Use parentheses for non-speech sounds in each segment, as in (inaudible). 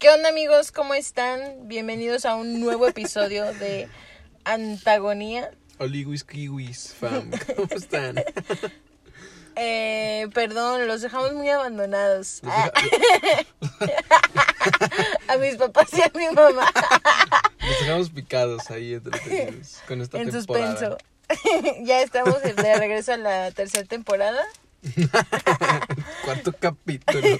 ¿Qué onda amigos? ¿Cómo están? Bienvenidos a un nuevo episodio de Antagonía. Oliguis kiwis, fam. ¿Cómo están? Eh, perdón, los dejamos muy abandonados. Ah. (laughs) a mis papás y a mi mamá. Los dejamos picados ahí entretenidos con esta en temporada. suspenso. (laughs) ya estamos de regreso a la tercera temporada. (laughs) Cuarto capítulo.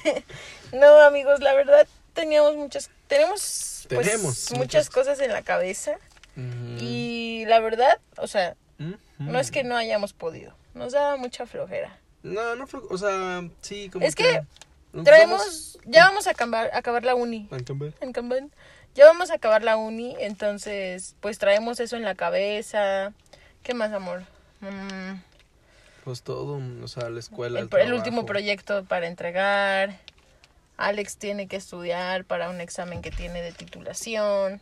No, amigos, la verdad teníamos muchas tenemos, pues, Tenemos muchas, muchas- cosas en la cabeza Ujú. y la verdad, o sea, Ujú. no es que no hayamos podido. Nos daba mucha flojera. No, no. O sea, sí, como. Es que nos Traemos ya vamos a acabar, acabar la uni. en Kanban. Ya vamos a acabar la uni, entonces pues traemos eso en la cabeza. ¿Qué más, amor? Mm, Pues todo, o sea, la escuela. el, el, el último proyecto para entregar. Alex tiene que estudiar para un examen que tiene de titulación.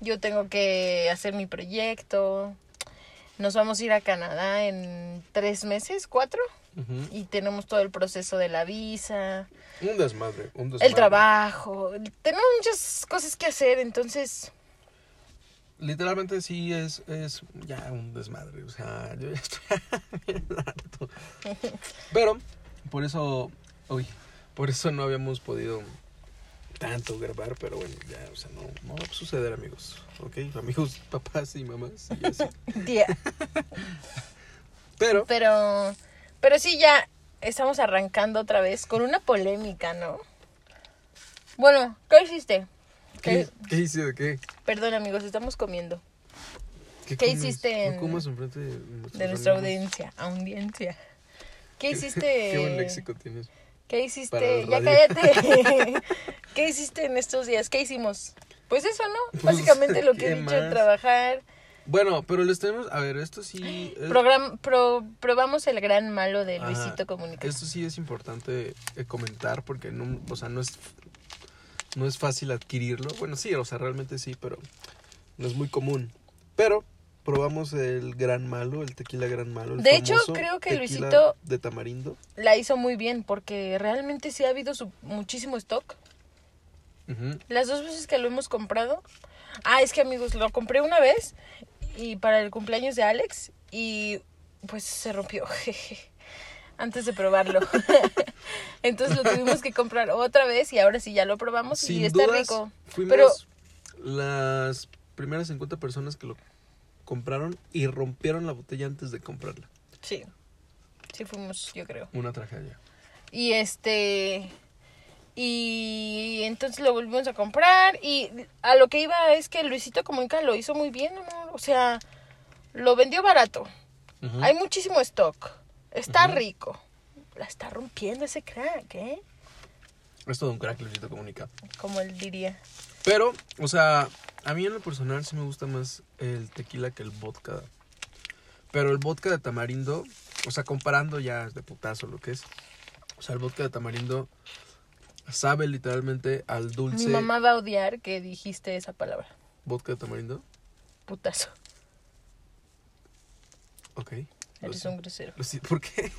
Yo tengo que hacer mi proyecto. Nos vamos a ir a Canadá en tres meses, cuatro. Y tenemos todo el proceso de la visa, Un desmadre, un desmadre. el trabajo. Tenemos muchas cosas que hacer, entonces Literalmente sí es, es ya un desmadre, o sea, yo ya (laughs) estoy bien harto. (laughs) Pero, por eso, uy, por eso no habíamos podido tanto grabar, pero bueno, ya, o sea, no, no va a suceder, amigos, ¿ok? Amigos, (laughs) papás y mamás y así. Tía. (laughs) Pero, Pero, pero sí, ya estamos arrancando otra vez con una polémica, ¿no? Bueno, ¿qué hiciste? ¿qué, ¿Qué? qué hice de qué? Perdón, amigos, estamos comiendo. ¿Qué comes? hiciste en- No comas enfrente de De nuestra amigos. audiencia, audiencia. ¿Qué (laughs) hiciste? Qué buen léxico tienes. ¿Qué hiciste? Ya cállate. (laughs) (laughs) ¿Qué hiciste en estos días? ¿Qué hicimos? Pues eso, ¿no? Pues, (laughs) Básicamente lo que ¿qué he dicho, más? trabajar. Bueno, pero les tenemos, a ver, esto sí... es- Program, pro- probamos el gran malo de. Luisito Comunica. Esto sí es importante eh, comentar porque no, o sea, no es no es fácil adquirirlo. Bueno, sí, o sea, realmente sí, pero no es muy común. Pero probamos el gran malo, el tequila gran malo. el De hecho, creo que Luisito- de tamarindo. La hizo muy bien porque realmente sí ha habido su- muchísimo stock. Las dos veces que lo hemos comprado. Ah, es que amigos, lo compré una vez y para el cumpleaños de Alex y pues se rompió (laughs) jeje, antes de probarlo. (laughs) Entonces lo tuvimos que comprar otra vez y ahora sí ya lo probamos y Sin está dudas, rico. fuimos Pero las primeras 50 personas que lo compraron y rompieron la botella antes de comprarla. sí, sí fuimos, yo creo. Una tragedia. Y este. Y entonces lo volvimos a comprar. Y a lo que iba es que Luisito Comunica lo hizo muy bien, amor. O sea, lo vendió barato. Hay muchísimo stock. Está rico. La está rompiendo ese crack, ¿eh? Es todo un crack, Luisito Comunica. Como él diría. Pero, o sea, a mí en lo personal sí me gusta más el tequila que el vodka. Pero el vodka de tamarindo, o sea, comparando ya de putazo lo que es. O sea, el vodka de tamarindo sabe literalmente al dulce. Mi mamá va a odiar que dijiste esa palabra. Vodka de tamarindo. Putazo. Ok. Eres un grosero. ¿Por qué?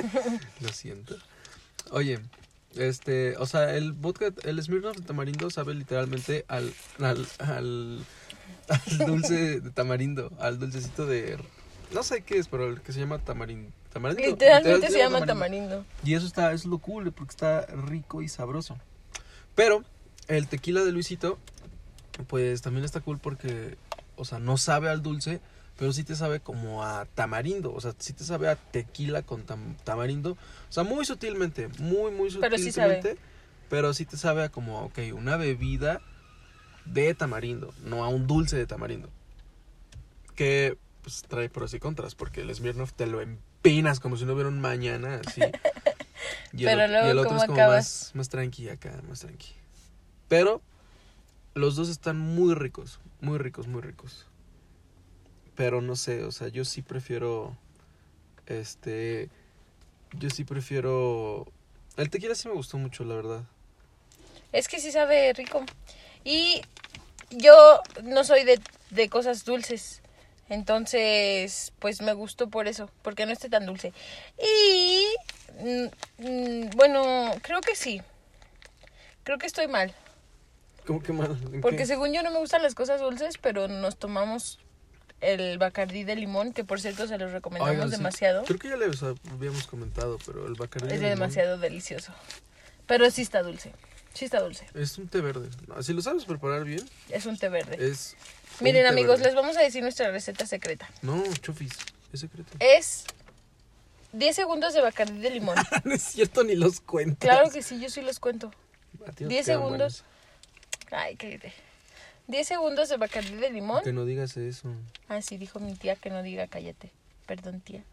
(laughs) lo siento. Oye, este, o sea, el vodka, el Smirnoff de tamarindo sabe literalmente al, al, al, al (laughs) dulce de tamarindo, al dulcecito de, no sé qué es, pero el que se llama tamarindo. tamarindo Literalmente literal se llama tamarindo. Y eso está, es lo cool, porque está rico y sabroso. Pero el tequila de Luisito, pues también está cool porque, o sea, no sabe al dulce, pero sí te sabe como a tamarindo. O sea, sí te sabe a tequila con tam- tamarindo. O sea, muy sutilmente, muy, muy Pero sí sutilmente. sabe. Pero sí te sabe a como, ok, una bebida de tamarindo, no a un dulce de tamarindo. Que pues trae pros y contras, porque el Smirnoff te lo empinas como si no hubiera un mañana, así. (laughs) Y Pero el, luego, y el otro ¿cómo es como más, más tranqui acá, más tranqui. Pero los dos están muy ricos, muy ricos, muy ricos. Pero no sé, o sea, yo sí prefiero. Este. Yo sí prefiero. El tequila sí me gustó mucho, la verdad. Es que sí sabe rico. Y yo no soy de, de cosas dulces. Entonces, pues me gustó por eso, porque no esté tan dulce. Y, mm, mm, bueno, creo que sí. Creo que estoy mal. ¿Cómo que mal? ¿En Porque qué? según yo no me gustan las cosas dulces, pero nos tomamos el Bacardí de limón, que por cierto se los recomendamos Oigan, sí, demasiado. Creo que ya les habíamos comentado, pero el Bacardí Es de limón demasiado delicioso. Pero sí está dulce. Sí está dulce. Es un té verde. No, Si lo sabes preparar bien, Es un té verde. es... Miren amigos, verde. les vamos a decir nuestra receta secreta. No, chofis, es secreto. Es 10 segundos de Bacardí de limón. (laughs) no es cierto, ni los cuentas. Claro que sí, yo sí los cuento. A ti no 10 te quedan segundos. Ay, cállate. 10 segundos de Bacardí de limón. Que no digas eso. Ah, sí, dijo mi tía que no diga cállate. Perdón, tía.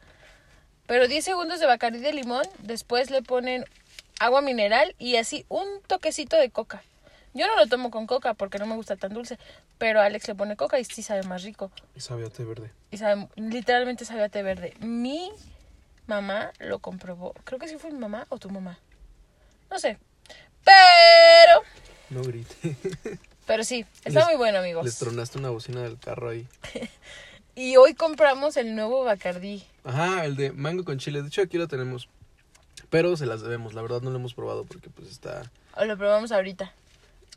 Pero 10 segundos de Bacardí de limón, después le ponen agua mineral y así un toquecito de coca. Yo no lo tomo con coca porque no me gusta tan dulce, pero Alex le pone coca y sí sabe más rico. Y sabe a té verde. Y sabe, literalmente sabe a té verde. Mi mamá lo comprobó. Creo que sí fue mi mamá o tu mamá. No sé. Pero, No grite. (laughs) pero sí, está Les- muy bueno, amigos. Les tronaste una bocina del carro ahí. (laughs) Y hoy compramos el nuevo Bacardí. Ajá, el de mango con chile. De hecho, aquí lo tenemos. Pero se las debemos. La verdad no lo hemos probado porque pues está O lo probamos ahorita.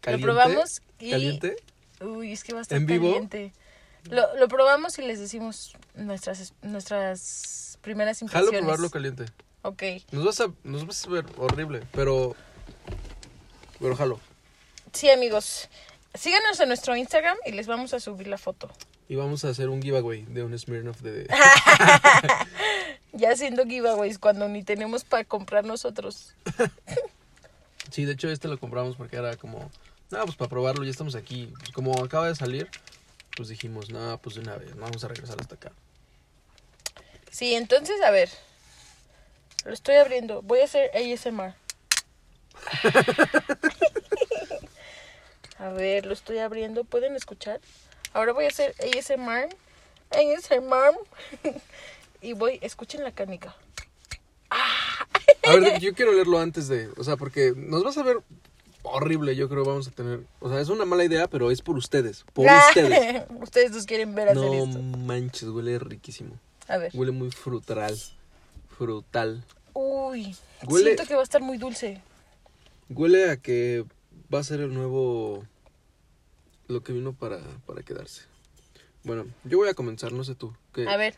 caliente. Lo probamos y... ¿Caliente? Uy, es que va a estar ¿En vivo? caliente. Lo, lo probamos y les decimos nuestras, nuestras primeras Jalo impresiones. probarlo caliente. Ok. Nos vas a, nos vas a ver horrible, pero... Pero jalo. Sí, amigos. Síganos en nuestro Instagram y les vamos a subir la foto. Y vamos a hacer un giveaway de un Smirnoff de... (laughs) Ya haciendo giveaways cuando ni tenemos para comprar nosotros. (laughs) Sí, de hecho este lo compramos porque era como... No, pues para probarlo, ya estamos aquí. Pues como acaba de salir, pues dijimos, no, pues de una vez, vamos a regresar hasta acá. Sí, entonces, a ver. Lo estoy abriendo. Voy a hacer ASMR. (laughs) a ver, lo estoy abriendo. ¿Pueden escuchar? Ahora voy a hacer ASMR. ASMR. (laughs) y voy, escuchen la canica. A ver, yo quiero leerlo antes de... O sea, porque nos vas a ver horrible, yo creo vamos a tener... O sea, es una mala idea, pero es por ustedes. Por (laughs) ustedes. Ustedes nos quieren ver hacer No esto. manches, huele riquísimo. A ver. Huele muy frutal. Frutal. Uy, Huele- siento que va a estar muy dulce. Huele a que va a ser el nuevo... Lo que vino para, para quedarse. Bueno, yo voy a comenzar, no sé tú. ¿qué- A ver.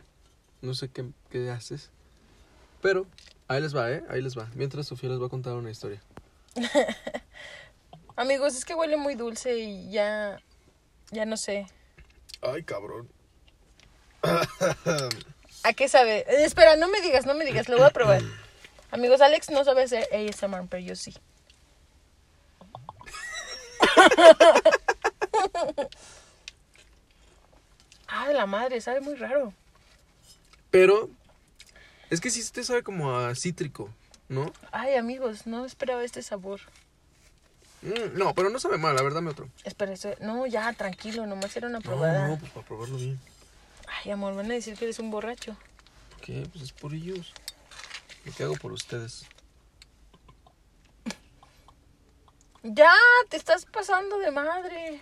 No sé qué, qué haces. Pero ahí les va, ¿eh? Ahí les va. Mientras Sofía les va a contar una historia. (laughs) Amigos, es que huele muy dulce y ya. Ya no sé. Ay, cabrón. ¿A qué sabe? Eh, espera, no me digas, no me digas, lo voy a probar. (coughs) Amigos, Alex no sabe hacer ASMR, pero yo sí. Ay, la madre, sabe muy raro. Pero es que sí te sabe como a cítrico, ¿no? Ay, amigos, no esperaba este sabor. Mm, no, pero no sabe mal, la verdad, me otro. Espera, eso- no, ya, tranquilo, nomás era una No, probada. no, pues para probarlo bien. Ay, amor, van a decir que eres un borracho. ¿Qué? Pues es por ellos. Lo que hago por ustedes. Ya, te estás pasando de madre.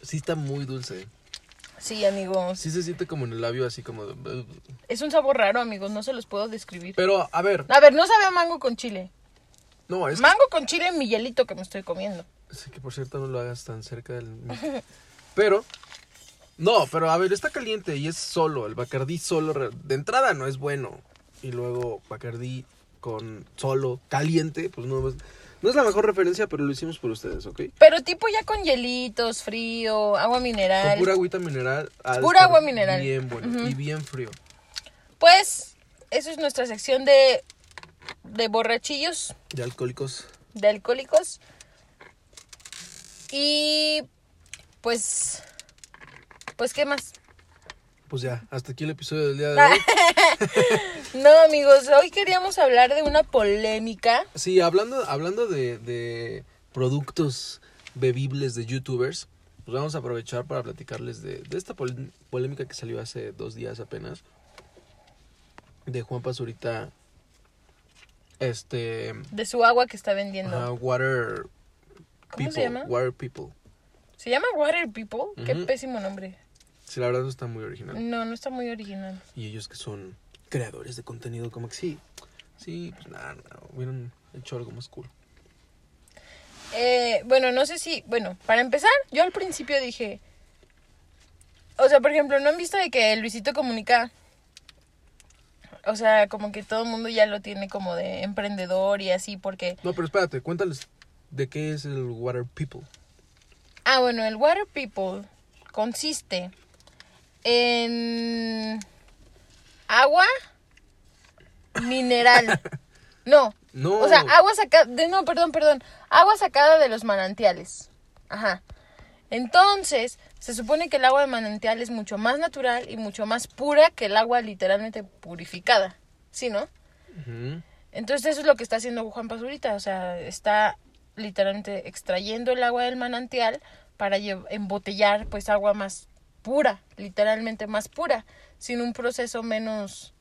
Sí está muy dulce. Sí, amigos. Sí se siente como en el labio así como de... Es un sabor raro, amigos, no se los puedo describir. Pero, a ver. A ver, no sabe a mango con chile. No, es Mango con chile en mi hielito que me estoy comiendo. Sí, que por cierto no lo hagas tan cerca del. (laughs) Pero, no, pero a ver, está caliente y es solo. El Bacardí solo, de entrada no es bueno. Y luego Bacardí con solo, caliente, pues no es, no es la mejor referencia, pero lo hicimos por ustedes, ¿ok? Pero tipo ya con hielitos, frío, agua Con mineral. pura agüita mineral. Pura agua mineral. Bien bueno y bien frío. Pues, eso es nuestra sección de, de borrachillos, De alcohólicos. de alcohólicos. Y pues, pues, ¿qué más? Pues ya, hasta aquí el episodio del día de hoy. (laughs) No, amigos, hoy queríamos hablar de una polémica. Sí, hablando, hablando de, de productos bebibles de youtubers, pues vamos a aprovechar para platicarles de, de esta pol- polémica que salió hace dos días apenas. De Juan Pazurita. Este. De su agua que está vendiendo. ajá, water. ¿Cómo se People, llama? Water People. ¿Se llama Water People? Qué pésimo nombre. Sí, la verdad no está muy original. No, no está muy original. Y ellos que son creadores de contenido, como que sí. Sí, pues nada, no, hubieran hecho algo más cool. Eh, bueno, no sé si, bueno, para empezar, yo al principio dije, o sea, por ejemplo, ¿no han visto de que Luisito comunica? O sea, como que todo el mundo ya lo tiene como de emprendedor y así, porque... No, pero espérate, cuéntales de qué es el Water People. Ah, bueno, el Water People consiste en agua mineral. (laughs) No. No. O sea, agua sacada, de, no, perdón, perdón, agua sacada de los manantiales. Ajá. Entonces, se supone que el agua de manantial es mucho más natural y mucho más pura que el agua literalmente purificada. ¿Sí, no? Entonces eso es lo que está haciendo Juan Pazurita, o sea, está literalmente extrayendo el agua del manantial para embotellar pues agua más pura, literalmente más pura, sin un proceso menos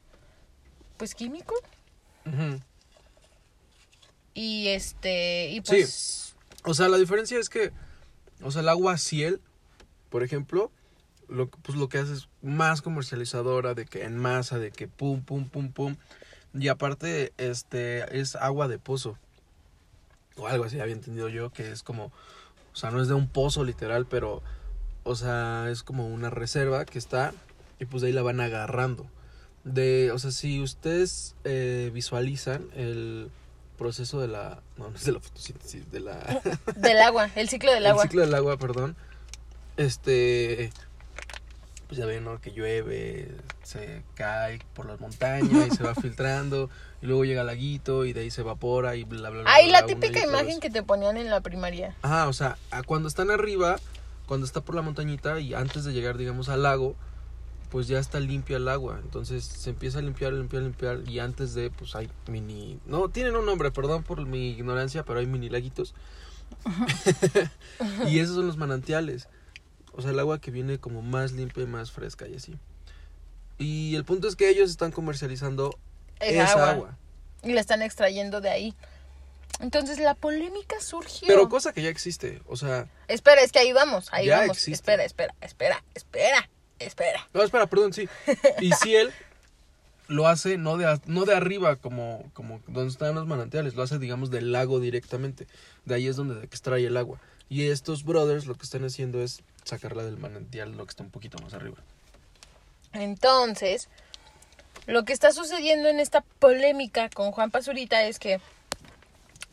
pues químico y este y pues O sea, la diferencia es que, o sea, el agua ciel, por ejemplo, lo, que- pues lo que hace es más comercializadora, de que en masa, de que pum, pum, pum, pum. Y aparte, este, es agua de pozo. O algo así, había entendido yo, que es como, o sea, no es de un pozo literal, pero, o sea, es como una reserva que está, y pues de ahí la van agarrando. De, o sea, si ustedes eh, visualizan el proceso de la, no, no es de la fotosíntesis, de la... (laughs) del agua, el ciclo del el agua. ciclo del agua, perdón. Este. Pues ya ven, ¿no? Que llueve, se cae por las montañas y se va (laughs) filtrando. Y luego llega el laguito y de ahí se evapora y bla, bla, bla. Ahí bla, la bla, típica imagen que te ponían en la primaria. Ajá, o sea, a cuando están arriba, cuando está por la montañita y antes de llegar, digamos, al lago, pues ya está limpia el agua. Entonces se empieza a limpiar, limpiar, limpiar. Y antes de, pues hay mini. No, tienen un nombre, perdón por mi ignorancia, pero hay mini laguitos. (laughs) y esos son los manantiales. O sea, el agua que viene como más limpia y más fresca y así. Y el punto es que ellos están comercializando Esa esa agua. agua. Y la están extrayendo de ahí. Entonces la polémica surgió. Pero cosa que ya existe. O sea, Espera, es que ahí vamos, ahí Ya vamos. existe. Espera, espera, espera, espera, espera. no, espera, perdón, sí. Y si él lo hace no de, no de arriba como, como donde están los manantiales, lo hace, digamos, del lago directamente. De ahí es donde extrae el agua. Y estos brothers lo que están haciendo es sacarla del manantial, lo que está un poquito más arriba. Entonces, lo que está sucediendo en esta polémica con Juan Pazurita es que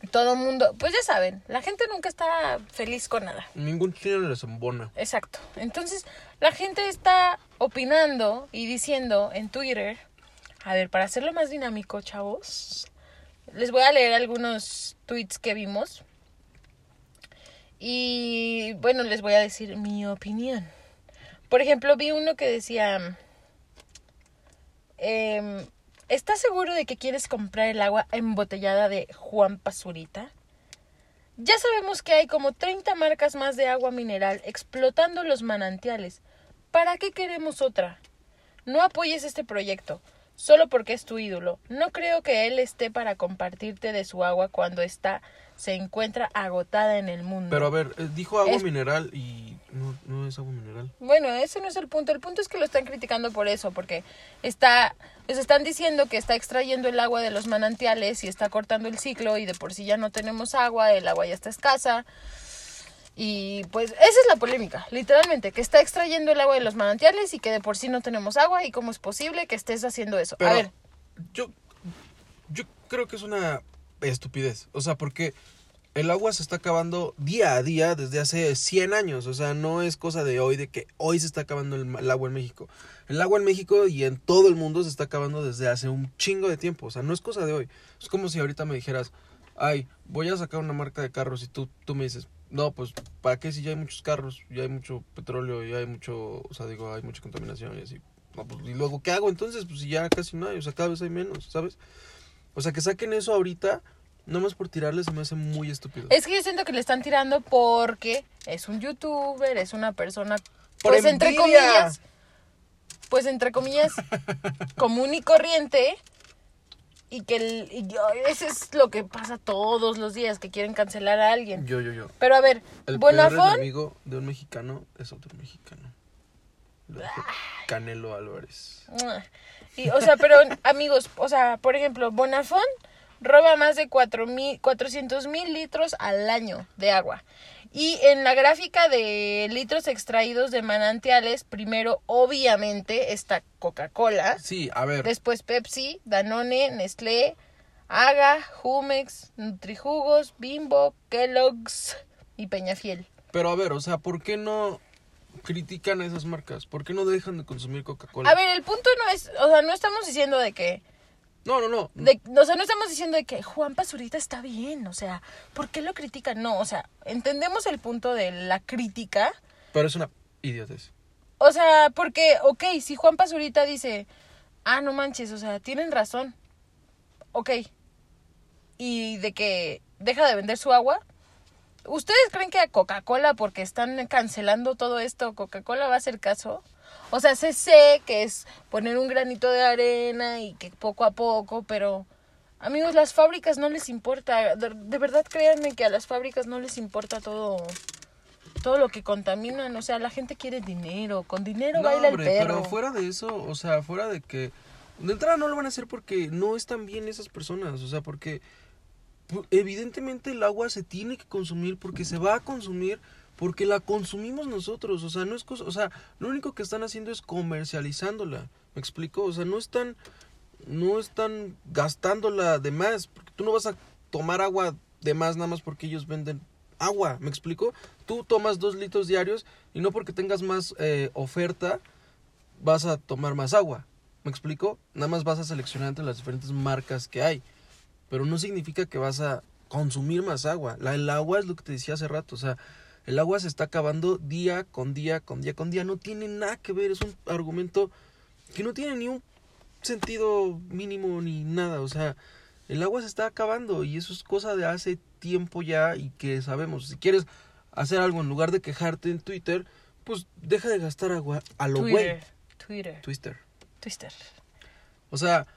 todo mundo, pues ya saben, la gente nunca está feliz con nada. Ningún chino les embona. Exacto. Entonces, la gente está opinando y diciendo en Twitter, a ver, para hacerlo más dinámico, chavos, les voy a leer algunos tweets que vimos. Y bueno, les voy a decir mi opinión. Por ejemplo, vi uno que decía, em, ¿estás seguro de que quieres comprar el agua embotellada de Juan Pazurita? Ya sabemos que hay como 30 marcas más de agua mineral explotando los manantiales. ¿Para qué queremos otra? No apoyes este proyecto, solo porque es tu ídolo. No creo que él esté para compartirte de su agua cuando está se encuentra agotada en el mundo. Pero a ver, eh, dijo agua Es- mineral y no, no es agua mineral. Bueno, ese no es el punto. El punto es que lo están criticando por eso, porque está, les están diciendo que está extrayendo el agua de los manantiales y está cortando el ciclo y de por sí ya no tenemos agua, el agua ya está escasa. Y pues esa es la polémica, literalmente, que está extrayendo el agua de los manantiales y que de por sí no tenemos agua y cómo es posible que estés haciendo eso. Pero A ver, yo, yo creo que es una estupidez. O sea, porque el agua se está acabando día a día desde hace 100 años. O sea, no es cosa de hoy, de que hoy se está acabando el, agua en México. El agua en México y en todo el mundo se está acabando desde hace un chingo de tiempo. O sea, no es cosa de hoy. Es como si ahorita me dijeras, ay, voy a sacar una marca de carros y tú, tú me dices, no, pues, ¿para qué si ya hay muchos carros? Ya hay mucho petróleo, ya hay mucho, o sea, digo, hay mucha contaminación y así. Pues, ¿y luego qué hago entonces? Pues si ya casi no hay, o sea, cada vez hay menos, ¿sabes? O sea, que saquen eso ahorita, nomás por tirarles se me hace muy estúpido. es que yo siento que le están tirando porque es un youtuber, es una persona, ¡Por pues entre comillas, pues entre comillas, (laughs) común y corriente. Y que el, y yo- eso es lo que pasa todos los días, que quieren cancelar a alguien. Yo, yo, yo. Pero a ver, El Bonafón, enemigo de un mexicano es otro mexicano. Canelo Álvarez. Y, o sea, pero amigos, o sea, por ejemplo, Bonafón roba más de 400 mil litros al año de agua. Y en la gráfica de litros extraídos de manantiales, primero obviamente está Coca-Cola. Sí, a ver. Después Pepsi, Danone, Nestlé, Aga, Jumex, Nutrijugos, Bimbo, Kellogg's y Peñafiel. Pero a ver, o sea, ¿por qué no critican a esas marcas? ¿Por qué no dejan de consumir Coca-Cola? A ver, el punto no es, o sea, no estamos diciendo de que No, no, no. de- o sea, no estamos diciendo de que Juan Pazurita está bien, o sea, ¿por qué lo critican? No, o sea, entendemos el punto de la crítica, Pero es una idiotez. o sea, porque, ok, si Juan Pazurita dice, ah, no manches, o sea, tienen razón, ok, y de que deja de vender su agua, ¿ustedes creen que a Coca-Cola, porque están cancelando todo esto, Coca-Cola va a hacer caso? O sea, se sé que es poner un granito de arena y que poco a poco, pero amigos, las fábricas no les importa. De, de verdad créanme que a las fábricas no les importa todo todo lo que contaminan, o sea, la gente quiere dinero, con dinero No, baila hombre, el perro. pero fuera de eso, o sea, fuera de que... De entrada no lo van a hacer porque no están bien esas personas, o sea, porque evidentemente el agua se tiene que consumir porque se va a consumir porque la consumimos nosotros, o sea, no es cosa, o sea, lo único que están haciendo es comercializándola, ¿me explico? O sea, no están no están gastándola de más, porque tú no vas a tomar agua de más nada más porque ellos venden agua, ¿me explico? Tú tomas dos litros diarios y no porque tengas más eh, oferta vas a tomar más agua, ¿me explico? Nada más vas a seleccionar entre las diferentes marcas que hay, pero no significa que vas a consumir más agua. La, el agua es lo que te decía hace rato, o sea, el agua se está acabando día con día, con día, con día, no tiene nada que ver, es un argumento que no tiene ni un sentido mínimo ni nada, o sea, el agua se está acabando y eso es cosa de hace tiempo ya y que sabemos, si quieres hacer algo en lugar de quejarte en Twitter, pues deja de gastar agua a lo güey. Twitter, Twitter, Twister. Twister. O sea,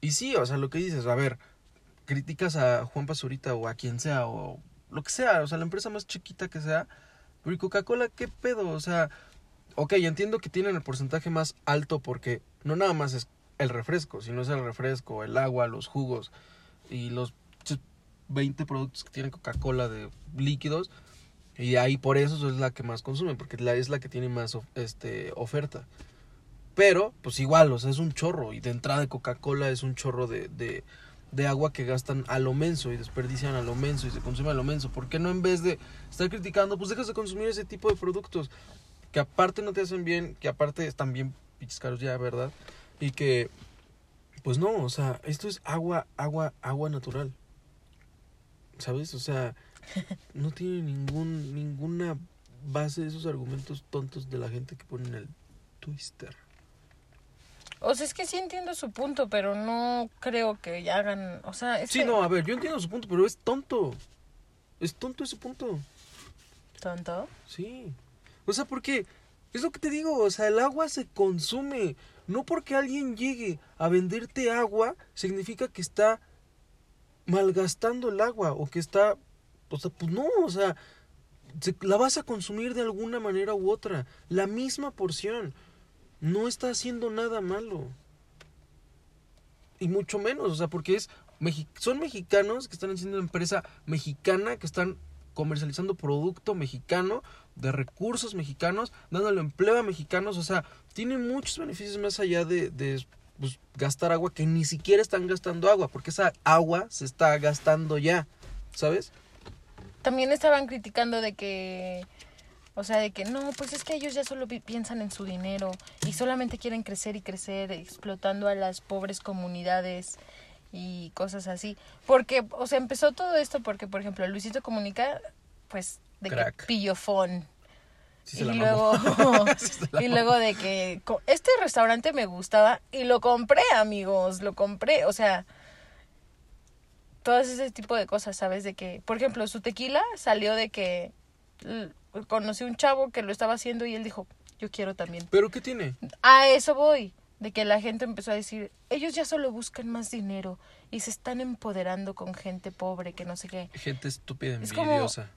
y sí, o sea, lo que dices, a ver, criticas a Juan Pazurita o a quien sea o lo que sea, o sea, la empresa más chiquita que sea, pero ¿y Coca-Cola qué pedo? O sea, ok, entiendo que tienen el porcentaje más alto porque no nada más es el refresco, sino es el refresco, el agua, los jugos y los ch- 20 productos que tiene Coca-Cola de líquidos. Y ahí por eso es la que más consumen, porque es la que tiene más este, oferta. Pero, pues igual, o sea, es un chorro. Y de entrada de Coca-Cola es un chorro de, de agua que gastan a lo menso y desperdician a lo menso y se consume a lo menso. ¿Por qué no en vez de estar criticando, pues dejas de consumir ese tipo de productos? Que aparte no te hacen bien, que aparte están bien caros ya, ¿verdad? Y que, pues no, o sea, esto es agua, agua, agua natural. ¿Sabes? O sea, (laughs) no tiene ningún, ninguna base esos argumentos tontos de la gente que ponen el twister. O sea, es que sí entiendo su punto, pero no creo que hagan, o sea, es Sí, no, a ver, yo entiendo su punto, pero es tonto. Es tonto ese punto. tonto. Sí. O sea, porque es lo que te digo, o sea, el agua se consume. No porque alguien llegue a venderte agua, significa que está malgastando el agua o que está... O sea, pues no, o sea, se- la vas a consumir de alguna manera u otra. La misma porción. No está haciendo nada malo. Y mucho menos, o sea, porque es son mexicanos que están haciendo una empresa mexicana, que están comercializando producto mexicano, de recursos mexicanos, dándole empleo a mexicanos, o sea, tiene muchos beneficios más allá de, de, pues, gastar agua, que ni siquiera están gastando agua, porque esa agua se está gastando ya, ¿sabes? También estaban criticando de que, o sea, de que no, pues es que ellos ya solo pi- piensan en su dinero y solamente quieren crecer y crecer, explotando a las pobres comunidades y cosas así. Porque, o sea, empezó todo esto porque, por ejemplo, Luisito Comunica, pues, de Crack. que pillofón. Sí y luego, (laughs) (laughs) y luego de que este restaurante me gustaba y lo compré, amigos, lo compré, o sea, todo ese tipo de cosas, ¿sabes? De que, por ejemplo, su tequila salió de que conocí un chavo que lo estaba haciendo y él dijo, yo quiero también. ¿Pero qué tiene? A eso voy, de que la gente empezó a decir, ellos ya solo buscan más dinero y se están empoderando con gente pobre, que no sé qué. Gente estúpida, Es como- envidiosa.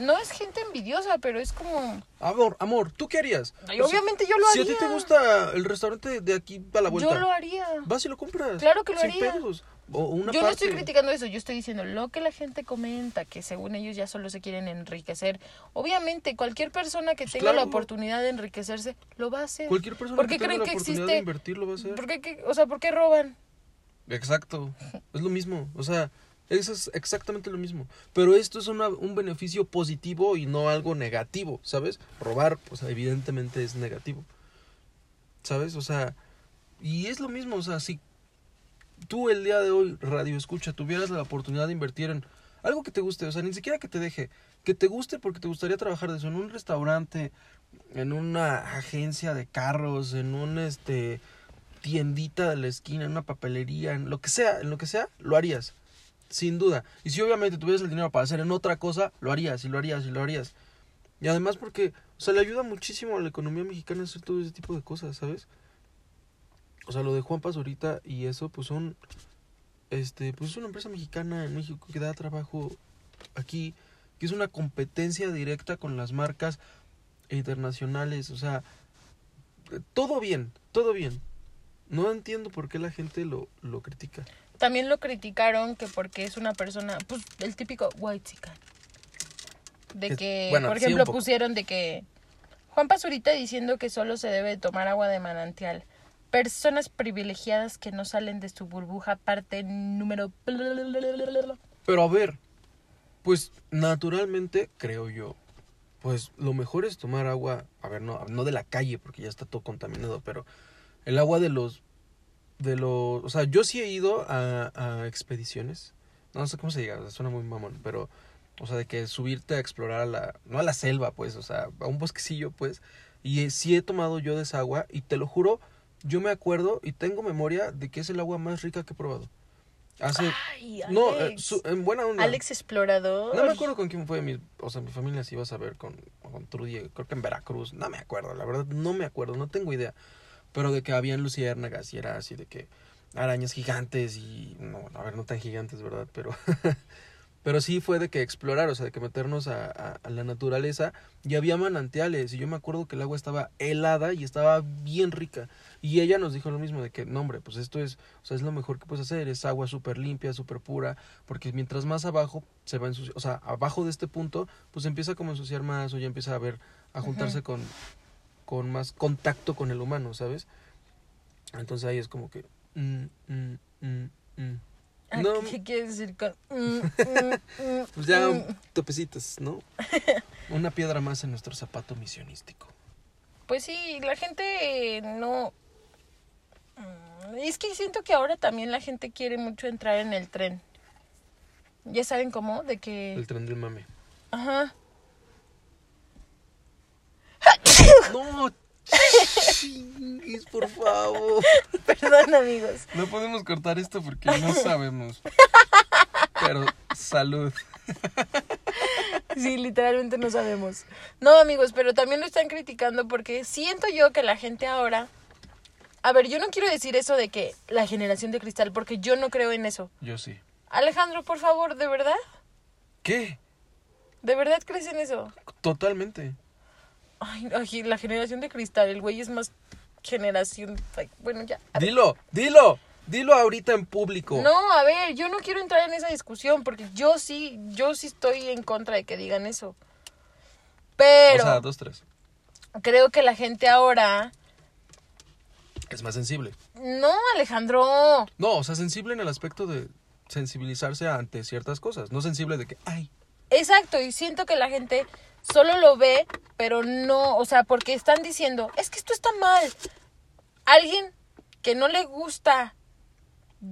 No es gente envidiosa, pero es como... Amor, amor, ¿tú qué harías? Ay, sea, obviamente yo lo Si a haría. ti te gusta el restaurante de aquí a la vuelta, Yo lo haría. vas y lo compras. Claro que lo sin haría. pedos. Una yo no estoy criticando eso, yo estoy diciendo lo que la gente comenta, que según ellos ya solo se quieren enriquecer. Obviamente, cualquier persona que Pues tenga la oportunidad de enriquecerse, lo va a hacer. Cualquier persona ¿Por que qué tenga creen la que oportunidad existe? de invertir lo va a hacer. ¿Por qué, qué- o sea, ¿por qué roban? Exacto. Es lo mismo. O sea, eso es exactamente lo mismo. Pero esto es una- un beneficio positivo y no algo negativo, ¿sabes? Robar, pues evidentemente es negativo. ¿Sabes? O sea, y es lo mismo. O sea, si tú el día de hoy, radio escucha, tuvieras la oportunidad de invertir en algo que te guste, o sea, ni siquiera que te deje, que te guste porque te gustaría trabajar de en un restaurante, en una agencia de carros, en un este tiendita de la esquina, en una papelería, en lo que sea, en lo que sea, lo harías. Sin duda. Y si obviamente tuvieras el dinero para hacer en otra cosa, lo harías y lo harías y lo harías. Y además porque, o le ayuda muchísimo a la economía mexicana hacer todo ese tipo de cosas, ¿sabes? O sea, lo de Juan Pazurita y eso, pues son, este, pues es una empresa mexicana en México que da trabajo aquí, que es una competencia directa con las marcas internacionales, o sea, todo bien, todo bien. No entiendo por qué la gente lo, lo critica. También lo criticaron que porque es una persona, pues el típico white chican. De Que- que, bueno, por ejemplo, pusieron de que Juan Pazurita diciendo que solo se debe tomar agua de manantial. Personas privilegiadas que no salen de su burbuja, parte número... Pero a ver, pues naturalmente, creo yo, pues lo mejor es tomar agua, a ver, no, no de la calle, porque ya está todo contaminado, pero el agua de los, de los, o sea, yo sí he ido a, a expediciones, no sé cómo se sea, suena muy mamón, pero, o sea, de que subirte a explorar a la, no a la selva, pues, o sea, a un bosquecillo, pues, y sí he tomado yo de esa agua, y te lo juro, yo me acuerdo y tengo memoria de que es el agua más rica que he probado. Hace, Ay, no, eh, su- en buena onda. Alex Explorador. No me acuerdo con quién fue mi, o sea, mi familia si ibas a ver con, con Trudy, creo que en Veracruz, no me acuerdo, la verdad no me acuerdo, no tengo idea. Pero de que habían luciérnagas y era así de que arañas gigantes y no, a ver, no tan gigantes, ¿verdad? Pero (laughs) pero sí fue de que explorar, o sea, de que meternos a, a- a la naturaleza y había manantiales y yo me acuerdo que el agua estaba helada y estaba bien rica. Y ella nos dijo lo mismo de que no hombre pues esto es o sea es lo mejor que puedes hacer es agua súper limpia súper pura porque mientras más abajo se va a ensuciar o sea abajo de este punto pues empieza como a ensuciar más o ya empieza a ver a juntarse con con más contacto con el humano sabes entonces ahí es como que mm, mm, mm, no ¿Qué quieres decir con.? mm, mm, (laughs) pues ya mm? topecitos, ¿no? (laughs) Una piedra más en nuestro zapato misionístico. Pues sí, la gente no. Es que siento que ahora también la gente quiere mucho entrar en el tren. Ya saben cómo, de que. El tren del mame. Ajá. No, chingues, por favor. (laughs) Perdón, amigos. No podemos cortar esto porque no sabemos. Pero salud. Sí, literalmente no sabemos. No, amigos, pero también lo están criticando porque siento yo que la gente ahora. A ver, yo no quiero decir eso de que la generación de cristal, porque yo no creo en eso. Yo sí. Alejandro, por favor, ¿de verdad? ¿Qué? ¿De verdad crees en eso? Totalmente. Ay, ay, la generación de cristal, el güey es más generación. ay, bueno, ya. Dilo, dilo. Dilo ahorita en público. No, a ver, yo no quiero entrar en esa discusión porque yo sí, yo sí estoy en contra de que digan eso. Pero O sea, dos, tres. creo que la gente ahora. Es más sensible. No, Alejandro. No, o sea, sensible en el aspecto de sensibilizarse ante ciertas cosas. No sensible de que, ay, Exacto, y siento que la gente solo lo ve, pero no, o sea, porque están diciendo, es que esto está mal. Alguien que no le gusta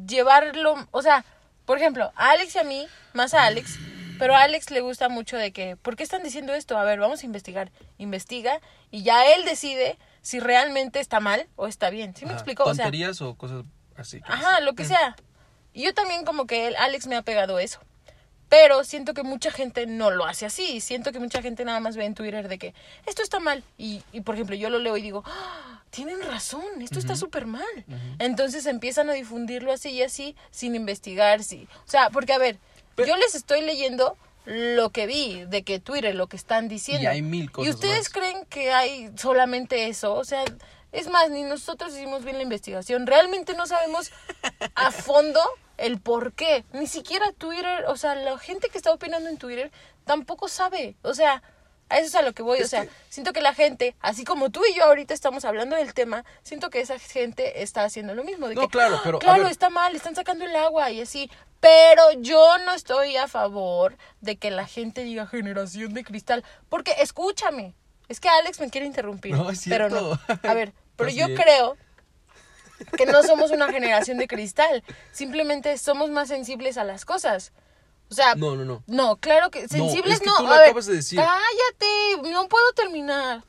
llevarlo, o sea, por ejemplo, a Alex y a mí, más a Alex, pero a Alex le gusta mucho de que, ¿por qué están diciendo esto? A ver, vamos a investigar. Investiga y ya él decide si realmente está mal o está bien. ¿Sí me explico? O sea, tonterías o cosas así. Ajá, lo que sea. Y yo también como que él, Alex me ha pegado eso. Pero siento que mucha gente no lo hace así. Siento que mucha gente nada más ve en Twitter de que esto está mal. Y, y por ejemplo, yo lo leo y digo, "Ah, tienen razón, esto está súper mal. Entonces empiezan a difundirlo así y así, sin investigar. Sí. O sea, porque a ver, Pero- yo les estoy leyendo lo que vi de que Twitter, lo que están diciendo. Y hay mil ¿Y cosas ustedes más. creen que hay solamente eso? O sea, es más, ni nosotros hicimos bien la investigación. Realmente no sabemos a fondo el por qué. Ni siquiera Twitter, o sea, la gente que está opinando en Twitter tampoco sabe. O sea, a eso es a lo que voy. Es o sea, que- siento que la gente, así como tú y yo ahorita estamos hablando del tema, siento que esa gente está haciendo lo mismo. De No, que, claro, "Ah, pero, Claro, ver". está mal, están sacando el agua y así. Pero yo no estoy a favor de que la gente diga generación de cristal. Porque escúchame. Es que Alex me quiere interrumpir. No, es pero no. cierto. A ver, (laughs) pero yo creo que no somos una generación de cristal. Simplemente somos más sensibles a las cosas. O sea, No, no, no. no, claro que sensibles es que no. tú lo a ver, acabas de decir. Cállate, no puedo terminar.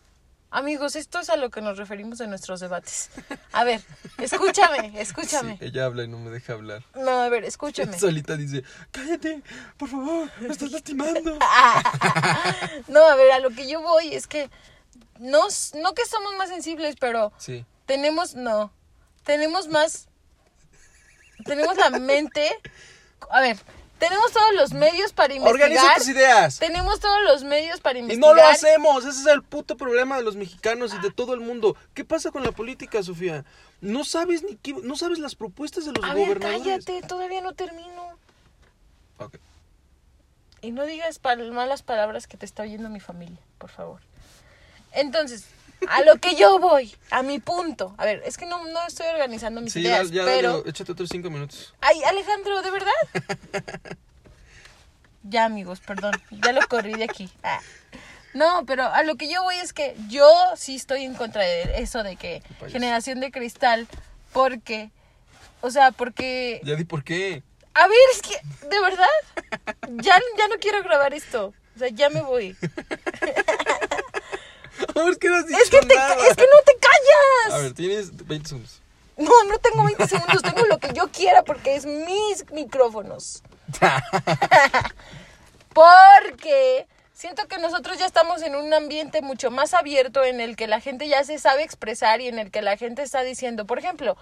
Amigos, esto es a lo que nos referimos en nuestros debates. A ver, escúchame, (laughs) escúchame. Sí, ella habla y no me deja hablar. No, a ver, escúchame. (laughs) Solita dice, cállate, por favor, me estás lastimando. (laughs) No, a ver, a lo que yo voy es que no, no que somos más sensibles, pero Sí. tenemos, no, tenemos más, tenemos la mente, a ver, tenemos todos los medios para Organiza investigar. tus ideas. Tenemos todos los medios para Y investigar. no lo hacemos, ese es el puto problema de los mexicanos y de todo el mundo. ¿Qué pasa con la política, Sofía? No sabes ni qué, no sabes las propuestas de los A ver, gobernadores. cállate, todavía no termino. Ok. Y no digas malas palabras que te está oyendo mi familia, por favor. Entonces, a lo que yo voy, a mi punto. A ver, es que no, no estoy organizando mis Sí, ya, ideas, ya, pero... ya, échate otros cinco minutos. Ay, Alejandro, ¿de verdad? (laughs) ya, amigos, perdón. Ya lo corrí de aquí. Ah. No, pero a lo que yo voy es que yo sí estoy en contra de eso de que generación de cristal, porque, o sea, porque, Ya di por qué. a ver, es que, de verdad, ya, ya no quiero grabar esto. O sea, ya me voy. (laughs) ¿Por qué no has dicho Es que, te, ca- nada? es que no te callas. A ver, tienes 20 segundos. No, no tengo 20 segundos, tengo lo que yo quiera porque es mis micrófonos. (laughs) Porque siento que nosotros ya estamos en un ambiente mucho más abierto en el que la gente ya se sabe expresar y en el que la gente está diciendo, por ejemplo,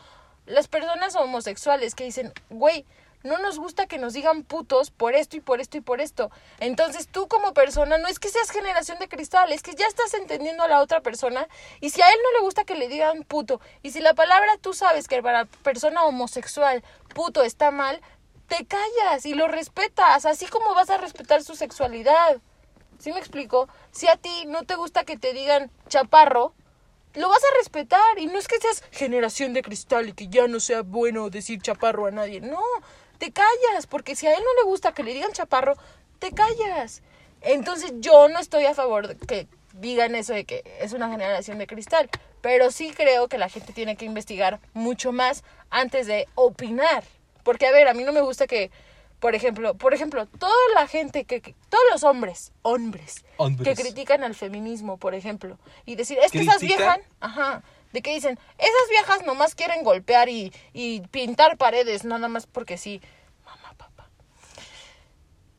las personas homosexuales que dicen, güey, no nos gusta que nos digan putos por esto y por esto y por esto. Entonces tú como persona no es que seas generación de cristal, es que ya estás entendiendo a la otra persona y si a él no le gusta que le digan puto y si la palabra tú sabes que para persona homosexual puto está mal, te callas y lo respetas, así como vas a respetar su sexualidad. ¿Sí me explico? Si a ti no te gusta que te digan chaparro, lo vas a respetar y no es que seas generación de cristal y que ya no sea bueno decir chaparro a nadie. No, te callas, porque si a él no le gusta que le digan chaparro, te callas. Entonces yo no estoy a favor de que digan eso de que es una generación de cristal, pero sí creo que la gente tiene que investigar mucho más antes de opinar. Porque a ver, a mí no me gusta que por ejemplo, por ejemplo, toda la gente que, que- todos los hombres, hombres, Hombres. que critican al feminismo, por ejemplo, y decir, es que esas viejas, ajá, de que dicen, esas viejas nomás quieren golpear y, y pintar paredes, nada más porque sí. Mamá, papá.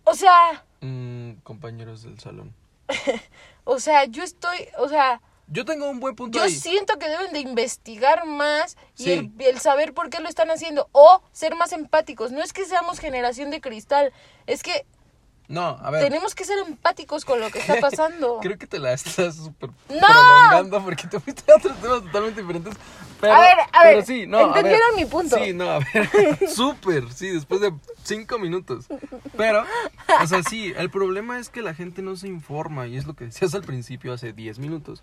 O sea, Mm, compañeros del salón. (laughs) o sea, yo estoy, o sea, Yo tengo un buen punto yo ahí. siento que deben de investigar más y Sí. el, el saber por qué lo están haciendo o ser más empáticos. No es que seamos generación de cristal, es que No, a ver. tenemos que ser empáticos con lo que está (laughs) pasando. Creo que te la estás súper ¡No! prolongando porque te fuiste a otros temas totalmente diferentes. Pero, A ver, a pero ver, sí, no, a ver. ¿entendieron mi punto? Sí, no, a ver. (laughs) Súper, sí, después de cinco minutos. Pero, o sea, sí, el problema es que la gente no se informa y es lo que decías al principio hace 10 minutos.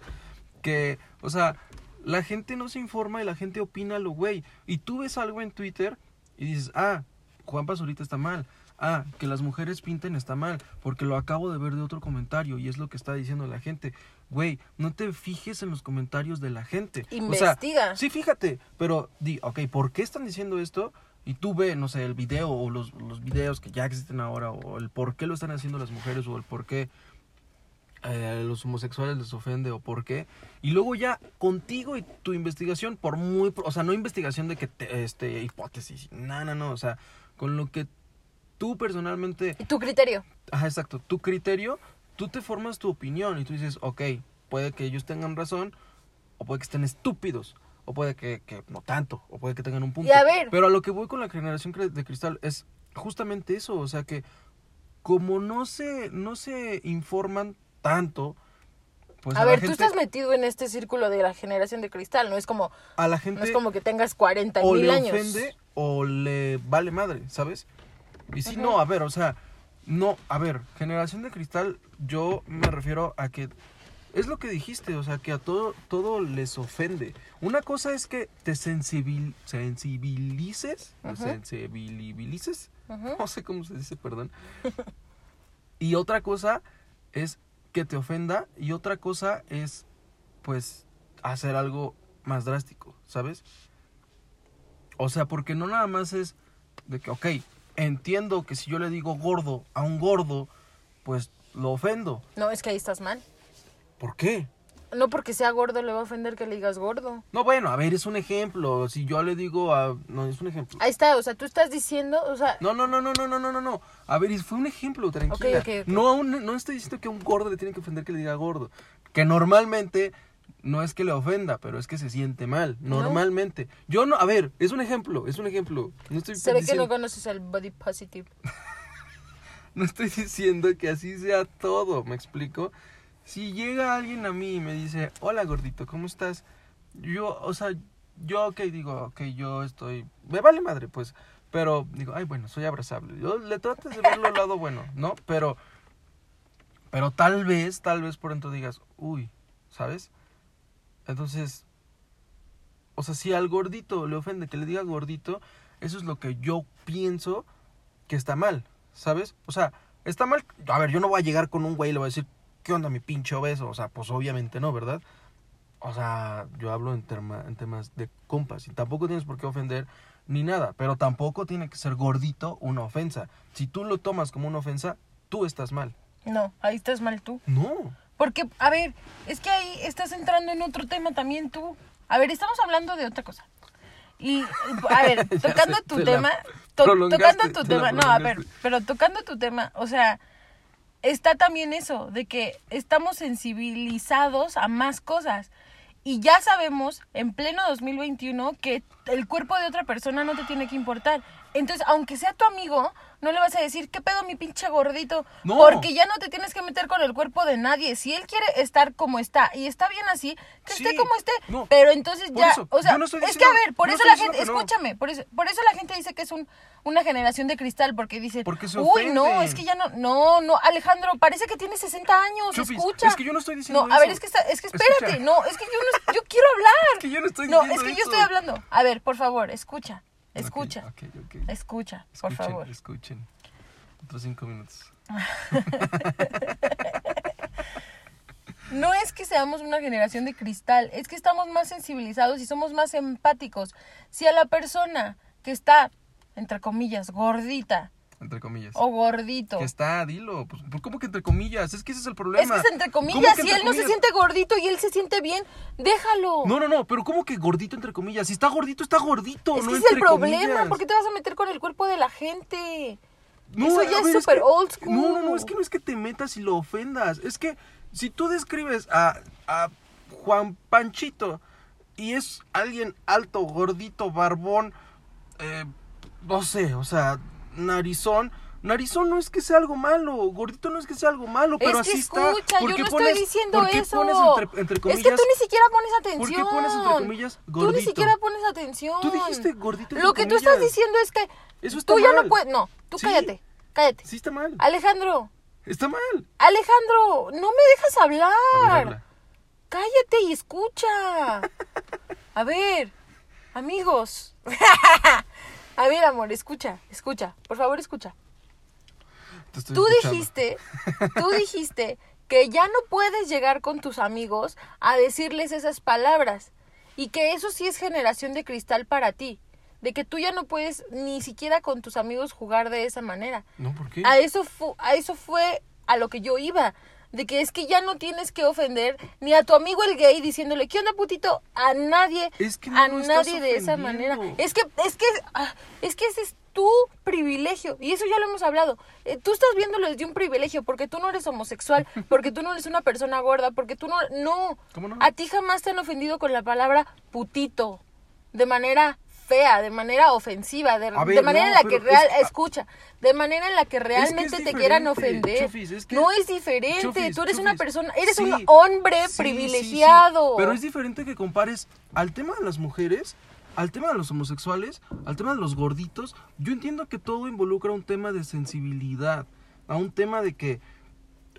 Que, o sea, la gente no se informa y la gente opina lo güey. Y tú ves algo en Twitter y dices, ah, Juan Pazurita está mal. Ah, que las mujeres pinten está mal, porque lo acabo de ver de otro comentario y es lo que está diciendo la gente. Güey, no te fijes en los comentarios de la gente. O sea, Investiga. sí, fíjate, pero di, ok, ¿por qué están diciendo esto? Y tú ve, no sé, el video o los, los videos que ya existen ahora, o el por qué lo están haciendo las mujeres, o el por qué eh, los homosexuales les ofende, o por qué. Y luego ya contigo y tu investigación, por muy, o sea, no investigación de que, te, este, hipótesis, no, no, no, o sea, con lo que tú personalmente ¿Y tu criterio? Ajá, exacto. Tu criterio, tú te formas tu opinión y tú dices, ok, puede que ellos tengan razón, o puede que estén estúpidos, o puede que, que no tanto, o puede que tengan un punto. Y a ver. Pero a lo que voy con la generación de cristal es justamente eso, o sea que como no se, no se informan tanto, pues a, ver, tú estás metido en este círculo de la generación de cristal, no es como, a la no gente es como que tengas 40 o mil le años. ofende o le vale madre, ¿sabes? Y si no, a ver, o sea, no, a ver, generación de cristal, yo me refiero a que es lo que dijiste, o sea, que a todo, todo les ofende. Una cosa es que te sensibil, sensibilices, sensibilices, no sé cómo se dice, perdón. y otra cosa es que te ofenda y otra cosa es, pues, hacer algo más drástico, ¿sabes? O sea, porque no nada más es de que, ok, entiendo que si yo le digo gordo a un gordo, pues lo ofendo. No, es que ahí estás mal. ¿Por qué? No porque sea gordo le va a ofender que le digas gordo. No, bueno, a ver, es un ejemplo. Si yo le digo a... No, es un ejemplo. Ahí está, o sea, tú estás diciendo, o sea... No, no, no, no, no, no, no, no, no. A ver, fue un ejemplo, tranquila. Ok, ok, ok. No, no estoy diciendo que a un gordo le tiene que ofender que le diga gordo. Que normalmente no es que le ofenda, pero es que se siente mal. Normalmente. Yo no, a ver, es un ejemplo, es un ejemplo. No estoy Se ve que diciendo- no conoces el body positive. (laughs) No estoy diciendo que así sea todo, ¿me explico? Si llega alguien a mí y me dice, hola gordito, ¿cómo estás? Yo, o sea, yo ok, digo, ok, yo estoy, me vale madre, pues, pero digo, ay, bueno, soy abrazable. Yo le trato de verlo al lado (laughs) bueno, ¿no? Pero, pero tal vez, tal vez por dentro digas, uy, ¿sabes? Entonces, o sea, si al gordito le ofende que le diga gordito, eso es lo que yo pienso que está mal, ¿sabes? O sea, está mal. A ver, yo no voy a llegar con un güey y le voy a decir, ¿qué onda mi pinche obeso? O sea, pues obviamente no, ¿verdad? O sea, yo hablo en, terma- en temas de compas y tampoco tienes por qué ofender ni nada, pero tampoco tiene que ser gordito una ofensa. Si tú lo tomas como una ofensa, tú estás mal. No, ahí estás mal tú. No. Porque, a ver, es que ahí estás entrando en otro tema también tú. A ver, estamos hablando de otra cosa. Y, a ver, (laughs) tocando tu te tema, to- tocando tu te tema, no, a ver, pero tocando tu tema, o sea, está también eso, de que estamos sensibilizados a más cosas. Y ya sabemos, en pleno 2021, que el cuerpo de otra persona no te tiene que importar. Entonces, aunque sea tu amigo, no le vas a decir, ¿qué pedo mi pinche gordito? No. Porque ya no te tienes que meter con el cuerpo de nadie. Si él quiere estar como está y está bien así, que Sí, esté como esté. no. Pero entonces Por ya, eso, o sea, no es que a ver, por no eso la gente, no. escúchame, por eso, por eso la gente dice que es un, una generación de cristal, porque dice, Porque se uy, no, es que ya no, no, no, Alejandro, parece que tiene 60 años, Chupis, escucha. es que yo no estoy diciendo No, a ver, es que, está- es que espérate, Escucha. no, es que yo no, yo quiero hablar. (laughs) Es que yo no estoy No, diciendo es que yo estoy hablando. A ver, por favor, escucha, Escucha, escucha, por favor. Escuchen. Otros cinco minutos. (laughs) No es que seamos una generación de cristal, es que estamos más sensibilizados y somos más empáticos. Si a la persona que está, entre comillas, gordita Entre comillas. o gordito, Que está, dilo. Pues, pues, ¿Cómo que entre comillas? Es que ese es el problema. es que es entre ¿Cómo comillas, que si él no se siente gordito y él se siente bien, déjalo. No, no, no, pero ¿cómo que gordito entre comillas? Si está gordito, está gordito. es no que ese es el problema, comillas. ¿por qué te vas a meter con el cuerpo de la gente? No, Eso ya es súper que- old school. No, no, no, es que no es que te metas y lo ofendas. Es que si tú describes a, a Juan Panchito y es alguien alto, gordito, barbón, eh, no sé, o sea, narizón. Narizón no es que sea algo malo, gordito no es que sea algo malo, Es pero que así está. escucha, ¿Por yo qué no pones- estoy diciendo ¿por qué eso. pones entre, entre comillas? es que tú ni siquiera pones atención. ¿Por qué pones entre comillas Tú gordito? ni siquiera pones atención. Tú dijiste gordito Lo que tú estás diciendo es que Eso está tú ya no puedes. No, tú Sí. cállate, cállate. Sí está mal. Alejandro, Está mal. Alejandro, no me dejas A ver, hablar. habla. Cállate y escucha. (laughs) A ver, amigos. (laughs) A ver, amor, escucha, escucha. Por favor, escucha. Te estoy Tú escuchando. dijiste, tú dijiste que ya no puedes llegar con tus amigos a decirles esas palabras y que eso sí es generación de cristal para ti, de que tú ya no puedes ni siquiera con tus amigos jugar de esa manera. No, ¿por qué? A eso fu- a eso fue a lo que yo iba, de que es que ya no tienes que ofender ni a tu amigo el gay diciéndole, ¿qué onda putito? A nadie, Es que no a nadie de esa manera. Es que es que ah, es que ese es tu privilegio y eso ya lo hemos hablado. Eh, tú estás viéndolo desde un privilegio porque tú no eres homosexual, (laughs) porque tú no eres una persona gorda, porque tú no no. ¿Cómo no? A ti jamás te han ofendido con la palabra putito de manera fea, de manera ofensiva, de, manera no, en la que real, es- escucha, de manera en la que realmente te quieran ofender. Chofis, es que- no es diferente, tú eres una persona, eres un hombre sí, sí, sí, privilegiado. Pero es diferente que compares al tema de las mujeres al tema de los homosexuales, al tema de los gorditos, yo entiendo que todo involucra un tema de sensibilidad, a un tema de que,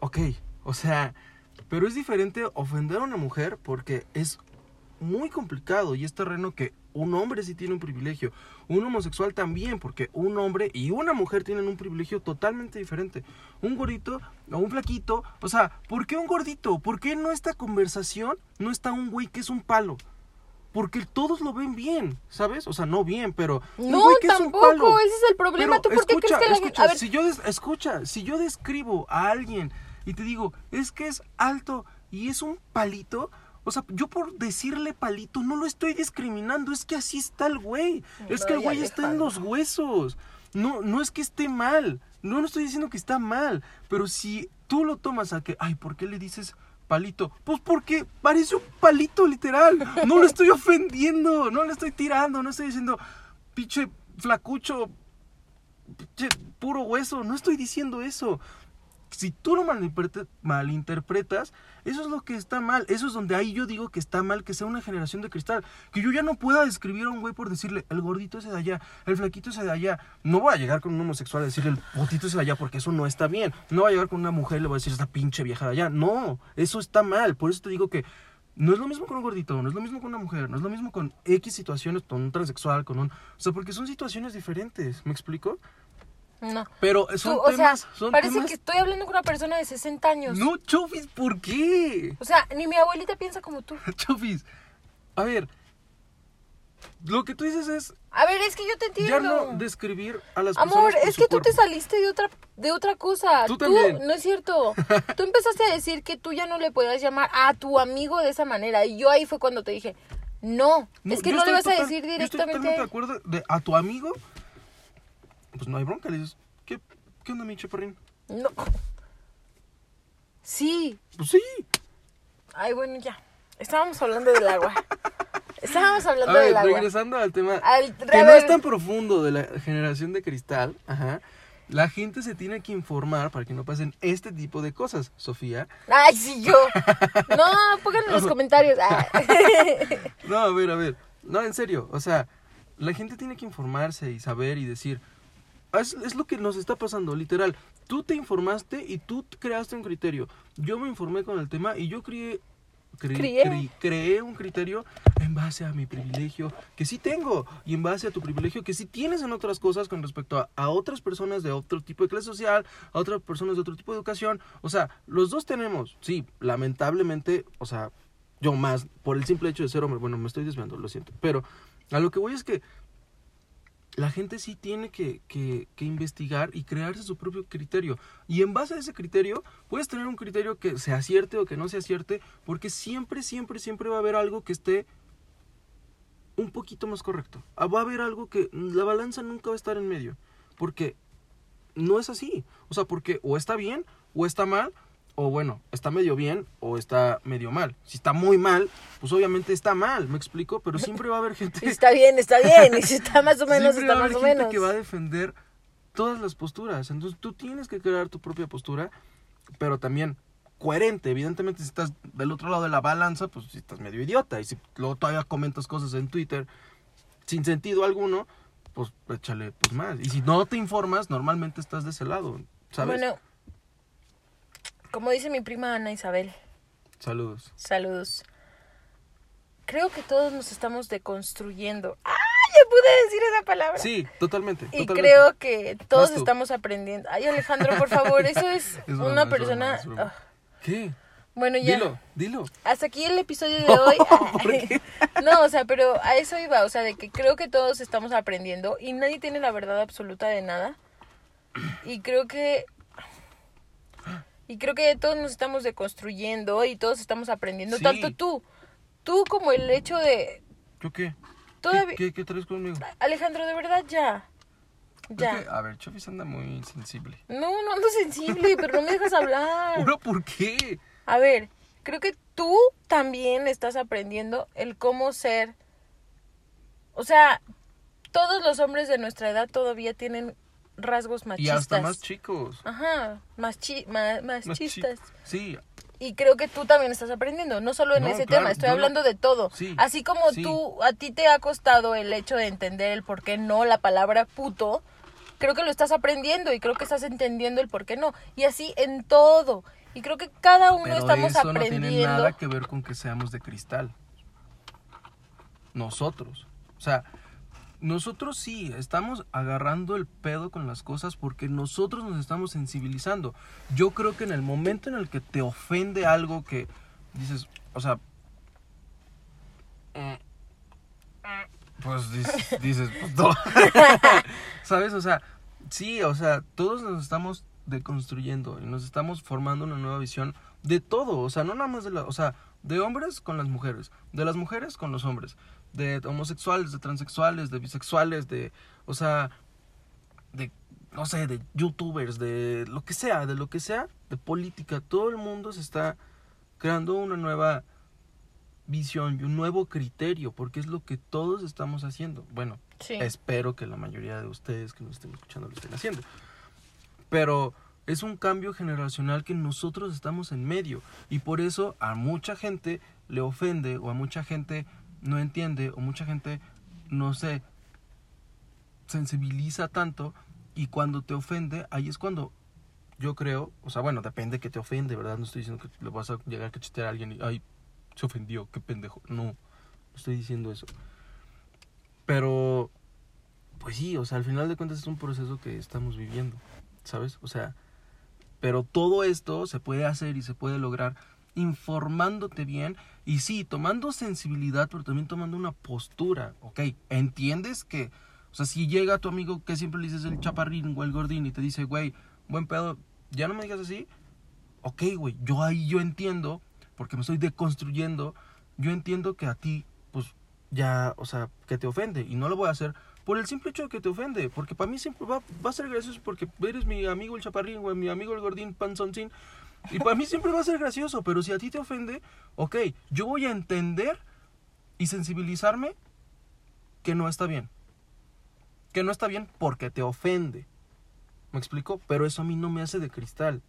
ok, o sea, pero es diferente ofender a una mujer porque es muy complicado y es terreno que un hombre sí tiene un privilegio, un homosexual también, porque un hombre y una mujer tienen un privilegio totalmente diferente. Un gordito o un flaquito, o sea, ¿por qué un gordito? ¿Por qué en esta conversación no está un güey que es un palo? Porque todos lo ven bien, ¿sabes? O sea, no bien, pero... No, güey que es un tampoco, palo. ese es el problema. Pero ¿Tú por qué escucha, crees que la gente.? escucha, A ver, si yo des- escucha, si yo describo a alguien y te digo, es que es alto y es un palito, o sea, yo por decirle palito no lo estoy discriminando, es que así está el güey. Es que el güey está en los huesos. No, no es que esté mal. No, no estoy diciendo que está mal. Pero si tú lo tomas a que, ay, ¿por qué le dices palito? Pues porque parece un palito literal. No lo estoy ofendiendo, no le estoy tirando, no estoy diciendo, pinche flacucho, pinche puro hueso. No estoy diciendo eso. Si tú lo malinterpretas, eso es lo que está mal. Eso es donde ahí yo digo que está mal que sea una generación de cristal. Que yo ya no pueda describir a un güey por decirle el gordito ese de allá, el flaquito ese de allá. No voy a llegar con un homosexual a decirle el putito ese de allá porque eso no está bien. No voy a llegar con una mujer y le voy a decir esta pinche vieja de allá. No, eso está mal. Por eso te digo que no es lo mismo con un gordito, no es lo mismo con una mujer, no es lo mismo con X situaciones, con un transexual, con un... O sea, porque son situaciones diferentes, ¿me explico? No. Pero Tú, son o sea, temas... son parece temas- que estoy hablando con una persona de 60 años. No, Chofis, ¿por qué? O sea, ni mi abuelita piensa como tú. (laughs) Chofis, a ver, lo que tú dices es A ver, es que yo te ya entiendo. no describir a las personas Amor, es que tú te saliste de otra de otra cosa. Tú también. no es cierto. (laughs) Tú empezaste a decir que tú ya no le podías llamar a tu amigo de esa manera y yo ahí fue cuando te dije, "No, es que no le vas a decir Yo estoy directamente totalmente de él". acuerdo de a tu amigo. Pues no hay bronca, le dices, ¿qué, qué onda, mi chaparrín? No. Sí. Pues sí. Ay, bueno, ya. Estábamos hablando del agua. (laughs) Estábamos A hablando ver, del agua. regresando al tema Al- que no es tan profundo de la generación de cristal, ajá. La gente se tiene que informar para que no pasen este tipo de cosas, Sofía. Ay, sí, yo. (laughs) No, pónganlo en los comentarios. Ah. (laughs) No, a ver, a ver. No, en serio. O sea, la gente tiene que informarse y saber y decir. Es, es lo que nos está pasando, literal. Tú te informaste y tú creaste un criterio. Yo me informé con el tema y yo creé, cre- creé un criterio en base a mi privilegio que sí tengo y en base a tu privilegio que sí tienes en otras cosas con respecto a, a otras personas de otro tipo de clase social, a otras personas de otro tipo de educación. O sea, los dos tenemos, sí, lamentablemente, o sea, yo más, por el simple hecho de ser hombre, bueno, me estoy desviando, lo siento, pero a lo que voy es que la gente sí tiene que, que, investigar y crearse su propio criterio. Y en base a ese criterio, puedes tener un criterio que se acierte o que no se acierte, porque siempre, siempre, siempre va a haber algo que esté un poquito más correcto. Ah, Va a haber algo que la balanza nunca va a estar en medio, porque no es así. O sea, porque o está bien o está mal, o bueno, está medio bien o está medio mal. Si está muy mal, pues obviamente está mal, me explico, pero siempre va a haber (laughs) gente Está bien, está bien. Y si está más o menos, Siempre está va a más haber o gente menos. que va a defender todas las posturas. Entonces tú tienes que crear tu propia postura, pero también coherente. Evidentemente, si estás del otro lado de la balanza, pues si estás medio idiota. Y si luego todavía comentas cosas en Twitter sin sentido alguno, pues échale pues más. Y si no te informas, normalmente estás de ese lado, ¿sabes? Bueno, como dice mi prima Ana Isabel, Saludos. saludos. Creo que todos nos estamos deconstruyendo. ¡Ah! Ya pude decir esa palabra. Sí, totalmente. Y totalmente. creo que todos estamos aprendiendo. Ay, Alejandro, por favor, eso (laughs) es, Es broma, una es broma, persona. es broma. Ah, ¿Qué? bueno, ya. Dilo, dilo. Hasta aquí el episodio de (laughs) hoy. (laughs) no, o sea, pero a eso iba, o sea, de que creo que todos estamos aprendiendo y nadie tiene la verdad absoluta de nada. Y creo que y creo que todos nos estamos deconstruyendo y todos estamos aprendiendo, Sí. tanto tú, tú como el hecho de ¿Yo qué? todavía ¿Qué, qué, qué traes conmigo? Alejandro, de verdad ya. Ya. Que, a ver, Chofis anda muy sensible. No, no ando sensible, pero no me dejas hablar. (laughs) ¿Ahora por qué? A ver, creo que tú también estás aprendiendo el cómo ser. O sea, todos los hombres de nuestra edad todavía tienen rasgos Y machistas. hasta más chicos. Ajá, más, chi más, Más chi- machistas. Sí, Y creo que tú también estás aprendiendo, no solo en No, ese claro, tema, estoy lo- hablando de todo. Sí, Así como sí. tú, a ti te ha costado el hecho de entender el por qué no la palabra puto, creo que lo estás aprendiendo y creo que estás entendiendo el por qué no. Y así en todo. Y creo que cada uno pero estamos eso no aprendiendo. tiene nada que ver con que seamos de cristal. Nosotros. O sea, nosotros sí estamos agarrando el pedo con las cosas porque nosotros nos estamos sensibilizando. Yo creo que en el momento en el que te ofende algo que dices, o sea, pues (laughs) dices, pues. (laughs) ¿sabes? O sea, sí, o sea, todos nos estamos deconstruyendo y nos estamos formando una nueva visión de todo, o sea, no nada más de la, o sea, de hombres con las mujeres, de las mujeres con los hombres, de homosexuales, de transexuales, de bisexuales, de, o sea, de, no sé, de youtubers, de lo que sea, de lo que sea, de política, todo el mundo se está creando una nueva visión y un nuevo criterio, porque es lo que todos estamos haciendo. Bueno, Sí. espero que la mayoría de ustedes que nos estén escuchando lo estén haciendo. Pero es un cambio generacional que nosotros estamos en medio y por eso a mucha gente le ofende o a mucha gente no entiende o mucha gente no se sensibiliza tanto y cuando te ofende ahí es cuando yo creo, o sea, bueno, depende que te ofende, ¿verdad? No estoy diciendo que le vas a llegar a cachetear a alguien y, ay, se ofendió, qué pendejo. No, no estoy diciendo eso. Pero, pues sí, o sea, al final de cuentas es un proceso que estamos viviendo, ¿sabes? O sea, pero todo esto se puede hacer y se puede lograr informándote bien y sí, tomando sensibilidad, pero también tomando una postura, ¿ok? ¿Entiendes que, o sea, si llega tu amigo que siempre le dices el chaparrín o el gordín y te dice, güey, buen pedo, ya no me digas así, ok, güey, yo ahí yo entiendo, porque me estoy deconstruyendo, yo entiendo que a ti, pues, ya, o sea, que te ofende, y no lo voy a hacer por el simple hecho de que te ofende, porque para mí siempre va, va a ser gracioso porque eres mi amigo el chaparrín, güey, mi amigo el gordín panzoncín, y para mí siempre va a ser gracioso, pero si a ti te ofende, ok, yo voy a entender y sensibilizarme que no está bien. Que no está bien porque te ofende. ¿Me explico? Pero eso a mí no me hace de cristal.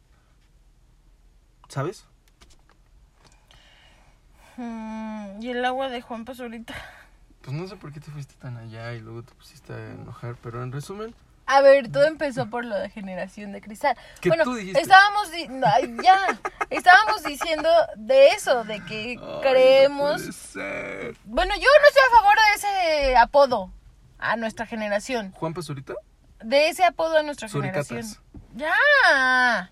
¿Sabes? Mm, y el agua de Juan Pazurita. Pues no sé por qué te fuiste tan allá y luego te pusiste a enojar, pero en resumen, A ver, todo empezó por lo de generación de cristal. ¿Qué bueno, tú dijiste? estábamos di- ya, estábamos diciendo de eso, de que creemos. Ay, no puede ser. Bueno, yo no estoy a favor de ese apodo a nuestra generación, ¿Juan Pazurita? de ese apodo a nuestra Suricatas. generación. Ya.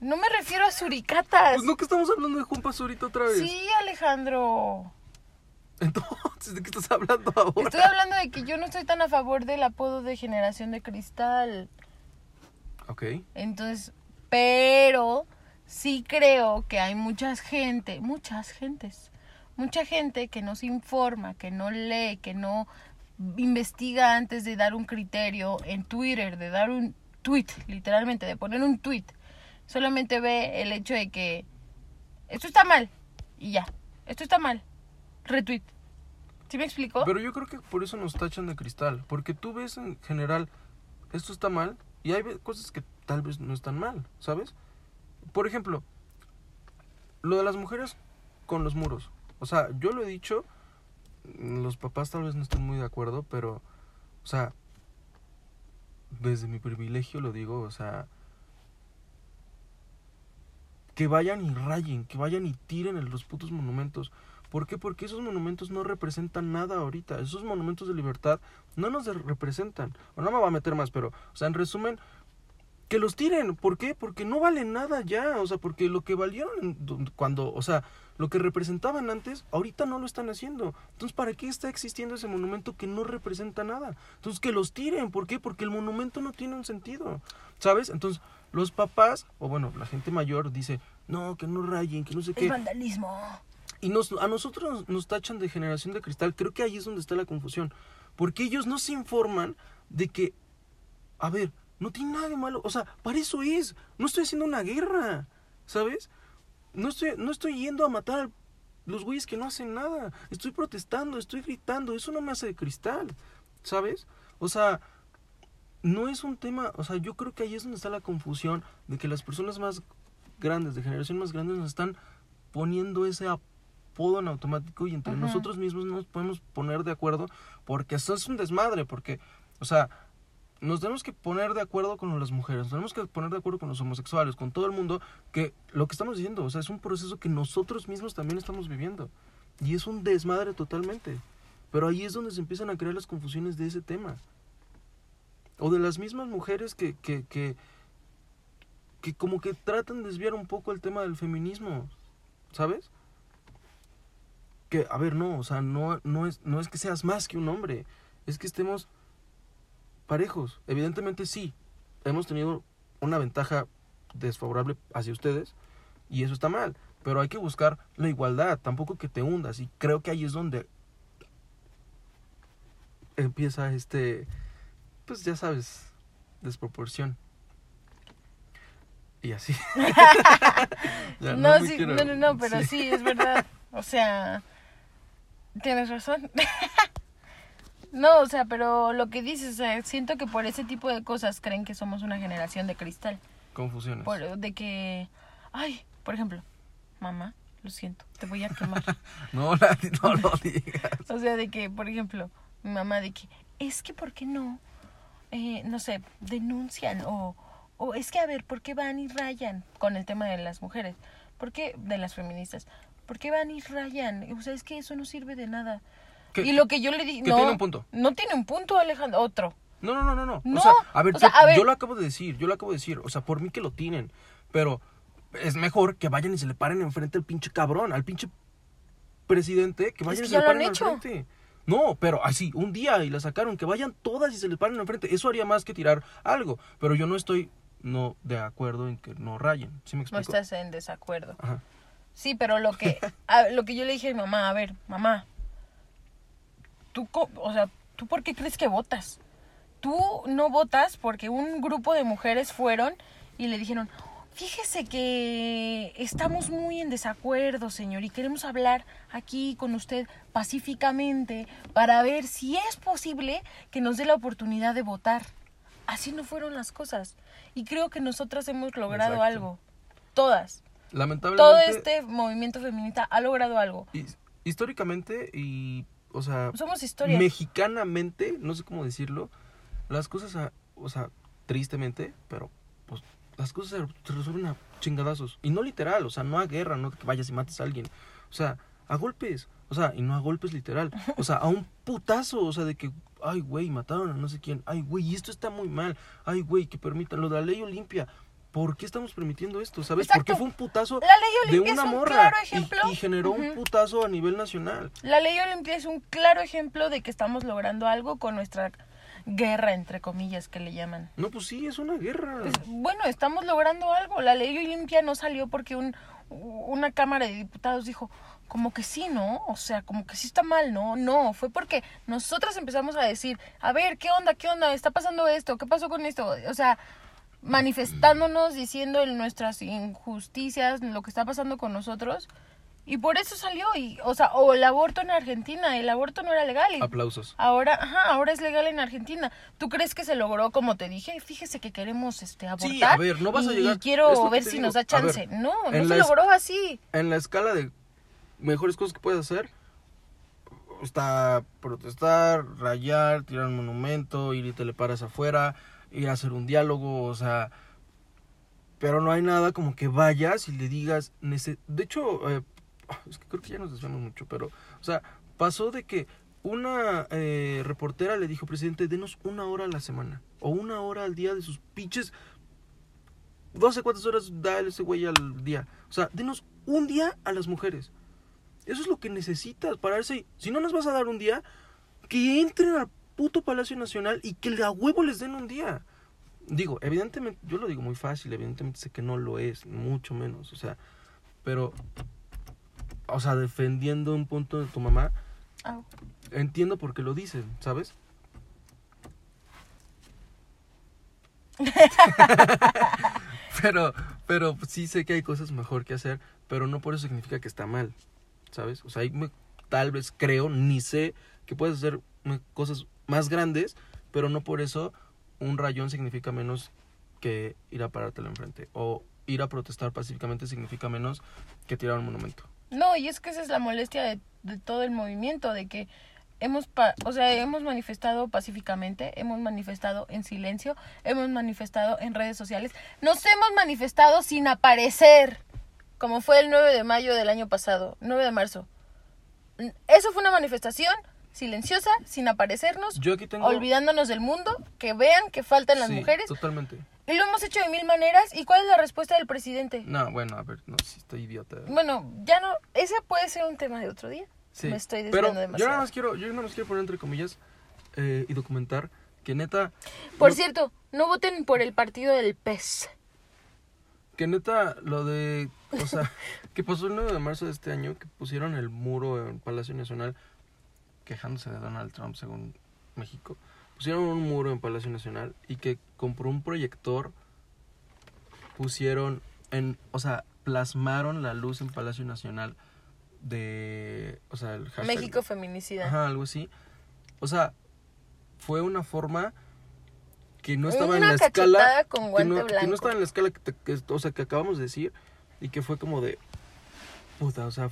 No me refiero a suricatas. Pues no que estamos hablando de Juan Pazurita otra vez. Sí, Alejandro. Entonces, ¿de qué estás hablando ahora? Estoy hablando de que yo no estoy tan a favor del apodo de generación de cristal. Ok. Entonces, pero sí creo que hay mucha gente, muchas gentes, mucha gente que no se informa, que no lee, que no investiga antes de dar un criterio en Twitter, de dar un tweet, literalmente, de poner un tweet. Solamente ve el hecho de que esto está mal y ya, esto está mal. Retweet. ¿Sí me explicó? Pero yo creo que por eso nos tachan de cristal. Porque tú ves en general, esto está mal, y hay cosas que tal vez no están mal, ¿sabes? Por ejemplo, lo de las mujeres con los muros. O sea, yo lo he dicho, los papás tal vez no estén muy de acuerdo, pero, o sea, desde mi privilegio lo digo, o sea, que vayan y rayen, que vayan y tiren en los putos monumentos. ¿Por qué? Porque esos monumentos no representan nada ahorita. Esos monumentos de libertad no nos representan. O no me voy a meter más, pero, o sea, en resumen, que los tiren. ¿Por qué? Porque no valen nada ya. O sea, porque lo que valieron cuando, o sea, lo que representaban antes, ahorita no lo están haciendo. Entonces, ¿para qué está existiendo ese monumento que no representa nada? Entonces, que los tiren. ¿Por qué? Porque el monumento no tiene un sentido. ¿Sabes? Entonces, los papás, o bueno, la gente mayor dice, no, que no rayen, que no sé Es qué. vandalismo. Y nos, a nosotros nos tachan de generación de cristal. Creo que ahí es donde está la confusión. Porque ellos no se informan de que, a ver, no tiene nada de malo. O sea, para eso es. No estoy haciendo una guerra. ¿Sabes? No estoy, no estoy yendo a matar a los güeyes que no hacen nada. Estoy protestando, estoy gritando. Eso no me hace de cristal. ¿Sabes? O sea, no es un tema, o sea, yo creo que ahí es donde está la confusión de que las personas más grandes, de generación más grandes, nos están poniendo ese apodo en automático y entre Ajá. nosotros mismos no nos podemos poner de acuerdo porque eso es un desmadre, porque, o sea, nos tenemos que poner de acuerdo con las mujeres, nos tenemos que poner de acuerdo con los homosexuales, con todo el mundo, que lo que estamos diciendo, o sea, es un proceso que nosotros mismos también estamos viviendo. Y es un desmadre totalmente. Pero ahí es donde se empiezan a crear las confusiones de ese tema. O de las mismas mujeres que, que, que, que como que tratan de desviar un poco el tema del feminismo, ¿sabes? Que, a ver, no, o sea, no, no, es, no es que seas más que un hombre, es que estemos parejos. Evidentemente sí, hemos tenido una ventaja desfavorable hacia ustedes y eso está mal, pero hay que buscar la igualdad, tampoco que te hundas y creo que ahí es donde empieza este, pues ya sabes, desproporción. Y así. (laughs) (laughs) Ya, no, me sí, quiero- no, no, no, pero sí. sí. es verdad. O sea, tienes razón. (laughs) no, o sea, pero lo que dices, o sea, siento que por ese tipo de cosas creen que somos una generación de cristal. Confusiones. Por, de que, ay, por ejemplo, mamá, lo siento, te voy a quemar. (laughs) No, la- no lo digas. O sea, de que, por ejemplo, mi mamá de que, es que, ¿por qué no? Eh, no sé, denuncian o, o es que, a ver, ¿por qué van y rayan con el tema de las mujeres? ¿Por qué? De las feministas. ¿Por qué van y rayan? O sea, es que eso no sirve de nada. Que- y lo que yo le di, que no, tiene un punto. no tiene un punto, Alejandro, otro. No, no, no, no, no. No, O sea, a ver, o sea, yo, a ver. yo lo acabo de decir, yo lo acabo de decir. O sea, por mí que lo tienen. Pero es mejor que vayan y se le paren enfrente al pinche cabrón, al pinche presidente, que vayan que y se le paren enfrente. No, pero así, un día y la sacaron, que vayan todas y se les paren enfrente. Eso haría más que tirar algo. Pero yo no estoy no de acuerdo en que no rayen. ¿Sí me No explico? estás en desacuerdo. Ajá. Sí, pero lo que, (laughs) a- lo que yo le dije a mi mamá, a ver, mamá, tú, o sea, ¿tú por qué crees que votas? Tú no votas porque un grupo de mujeres fueron y le dijeron, fíjese que estamos muy en desacuerdo, señor, y queremos hablar aquí con usted pacíficamente para ver si es posible que nos dé la oportunidad de votar. Así no fueron las cosas. Y creo que nosotras hemos logrado Exacto. algo. Todas Lamentablemente. todo este movimiento feminista ha logrado algo. his- Históricamente y. O sea. Somos historia. mexicanamente, no sé cómo decirlo, las cosas, a- o sea, tristemente, pero pues las cosas se, resuelven a chingadazos. Y no literal, o sea, no a guerra, no que vayas y mates a alguien. O sea, a golpes. O sea, y no a golpes literal. O sea, a un putazo. O sea, de que, ay, güey, mataron a no sé quién. Ay, güey, y esto está muy mal. Ay, güey, que permitan lo de la ley Olimpia. ¿Por qué estamos permitiendo esto? ¿Sabes? Exacto. Porque fue un putazo La ley de una es un morra. claro y- ejemplo. y, generó un putazo a nivel nacional. La ley Olimpia es un claro ejemplo de que estamos logrando algo con nuestra guerra, entre comillas, que le llaman. No, pues sí, es una guerra. Pues, bueno, estamos logrando algo. La ley Olimpia no salió porque un, una Cámara de Diputados dijo, como que sí, ¿no? O sea, como que sí está mal, ¿no? No, fue porque nosotras empezamos a decir, a ver, ¿qué onda? ¿Qué onda? ¿Está pasando esto? ¿Qué pasó con esto? O sea, manifestándonos, diciendo en nuestras injusticias, lo que está pasando con nosotros. Y por eso salió, y, o sea, o el aborto en Argentina, el aborto no era legal. y Aplausos. Ahora, ajá, ahora es legal en Argentina. ¿Tú crees que se logró como te dije? Fíjese que queremos este abortar. Sí, a ver, no vas a y llegar- es quiero ver si digo. nos da A chance. ver, no, no se logró así. En la escala de mejores cosas que puedes hacer, está protestar, rayar, tirar un monumento, ir y te le paras afuera, ir a hacer un diálogo, o sea... Pero no hay nada como que vayas y le digas... De hecho, eh, (sighs) es que creo que ya nos desviamos mucho, pero... O sea, pasó de que una eh, reportera le dijo, presidente, denos una hora a la semana. O una hora al día de sus pinches... No sé cuántas horas da ese güey al día. O sea, denos un día a las mujeres. Eso es lo que necesitas, pararse. Si no nos vas a dar un día, que entren al puto Palacio Nacional y que a huevo les den un día. Digo, evidentemente, yo lo digo muy fácil, evidentemente sé que no lo es, mucho menos, o sea, pero, o sea, defendiendo un punto de tu mamá, Au. entiendo por qué lo dicen, ¿sabes? (laughs) pero, pero sí sé que hay cosas mejor que hacer, pero no por eso significa que está mal, ¿sabes? O sea, hay me- tal vez creo, ni sé que puedes hacer cosas más grandes, pero no por eso un rayón significa menos que ir a parártelo enfrente. O ir a protestar pacíficamente significa menos que tirar un monumento. No, y es que esa es la molestia de, de todo el movimiento, de que hemos, pa- o sea, hemos manifestado pacíficamente, hemos manifestado en silencio, hemos manifestado en redes sociales, nos hemos manifestado sin aparecer, como fue el 9 de mayo del año pasado, 9 de marzo. Eso fue una manifestación silenciosa, sin aparecernos, Yo aquí tengo... olvidándonos del mundo, que vean que faltan las Sí, mujeres, Totalmente. y lo hemos hecho de mil maneras, ¿y cuál es la respuesta del presidente? No, bueno, a ver, no, sí, estoy idiota. Bueno, ya no, ese puede ser un tema de otro día. Sí, Me estoy pero desviando yo demasiado. nada más quiero, yo nada más quiero poner entre comillas eh, y documentar que neta, Por no- cierto, no voten por el partido del PES. que neta lo de, o sea, (laughs) que pasó el 9 de marzo de este año, que pusieron el muro en Palacio Nacional, quejándose de Donald Trump según México, pusieron un muro en Palacio Nacional y que compró un proyector, pusieron en, o sea, plasmaron la luz en Palacio Nacional de, o sea, el hashtag- México feminicida. Ajá, algo así. O sea, fue una forma que no estaba en la escala. con que, no, que blanco. no estaba en la escala que, te- que- o sea, que acabamos de decir. Y que fue como de. Puta, o sea.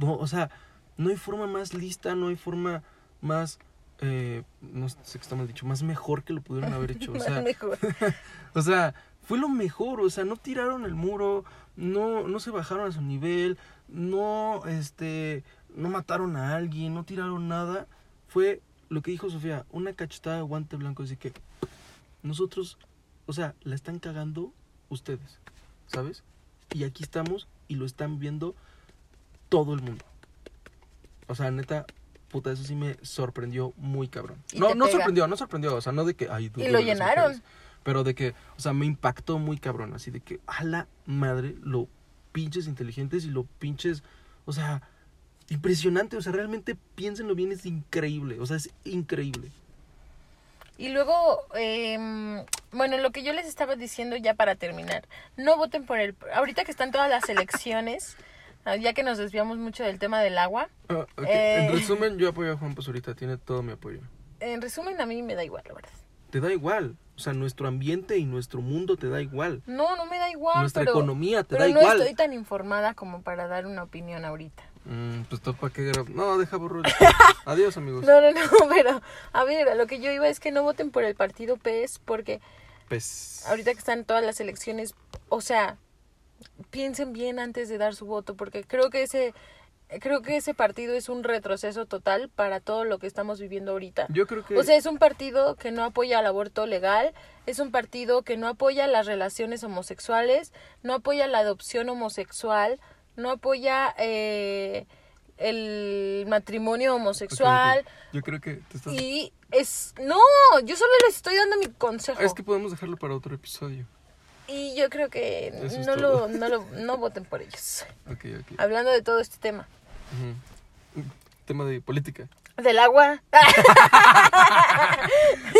No, o sea, no hay forma más lista, no hay forma más. Eh, no sé si está mal dicho, más mejor que lo pudieron haber hecho. O (laughs) sea, Mejor. (laughs) o sea, fue lo mejor, o sea, no tiraron el muro, no, no se bajaron a su nivel, no, este, no mataron a alguien, no tiraron nada. Fue lo que dijo Sofía, una cachetada de guante blanco, así que nosotros, o sea, la están cagando ustedes, ¿sabes? Y aquí estamos y lo están viendo todo el mundo. O sea, neta, puta, eso sí me sorprendió muy cabrón. No, no pega. sorprendió, no sorprendió, o sea, no de que, ay, Y lo llenaron. mujeres, pero de que, o sea, me impactó muy cabrón, así de que, a la madre, lo pinches inteligentes y lo pinches, o sea, impresionante, o sea, realmente piénsenlo bien, es increíble, o sea, es increíble. Y luego, em, bueno, lo que yo les estaba diciendo ya para terminar, no voten por el... Ahorita que están todas las elecciones, ya que nos desviamos mucho del tema del agua, Ah, ok, Eh. En resumen, yo apoyo a Juan Pazurita, tiene todo mi apoyo. en resumen a mí me da igual, la verdad. Te da igual, o sea, nuestro ambiente y nuestro mundo te da igual. No, no me da igual, Nuestra pero, economía te pero da no igual. estoy tan informada como para dar una opinión ahorita. Mm, pues todo para qué No, deja borrar. (laughs) Adiós, amigos. No, no, no, (laughs) pero a ver, a lo que yo iba es que no voten por el partido PES porque Pues. ahorita que están todas las elecciones, o sea, piensen bien antes de dar su voto porque creo que ese creo que ese partido es un retroceso total para todo lo que estamos viviendo ahorita. Yo creo que. O sea, es un partido que no apoya el aborto legal, es un partido que no apoya las relaciones homosexuales, no apoya la adopción homosexual, no apoya eh, el matrimonio homosexual Yo creo que te estás. y es... No, yo solo les estoy dando mi consejo. Es que podemos dejarlo para otro episodio. Y yo creo que es no todo. lo, no lo, no voten por ellos. Hablando de todo este tema. Tema de política. Del agua. (laughs)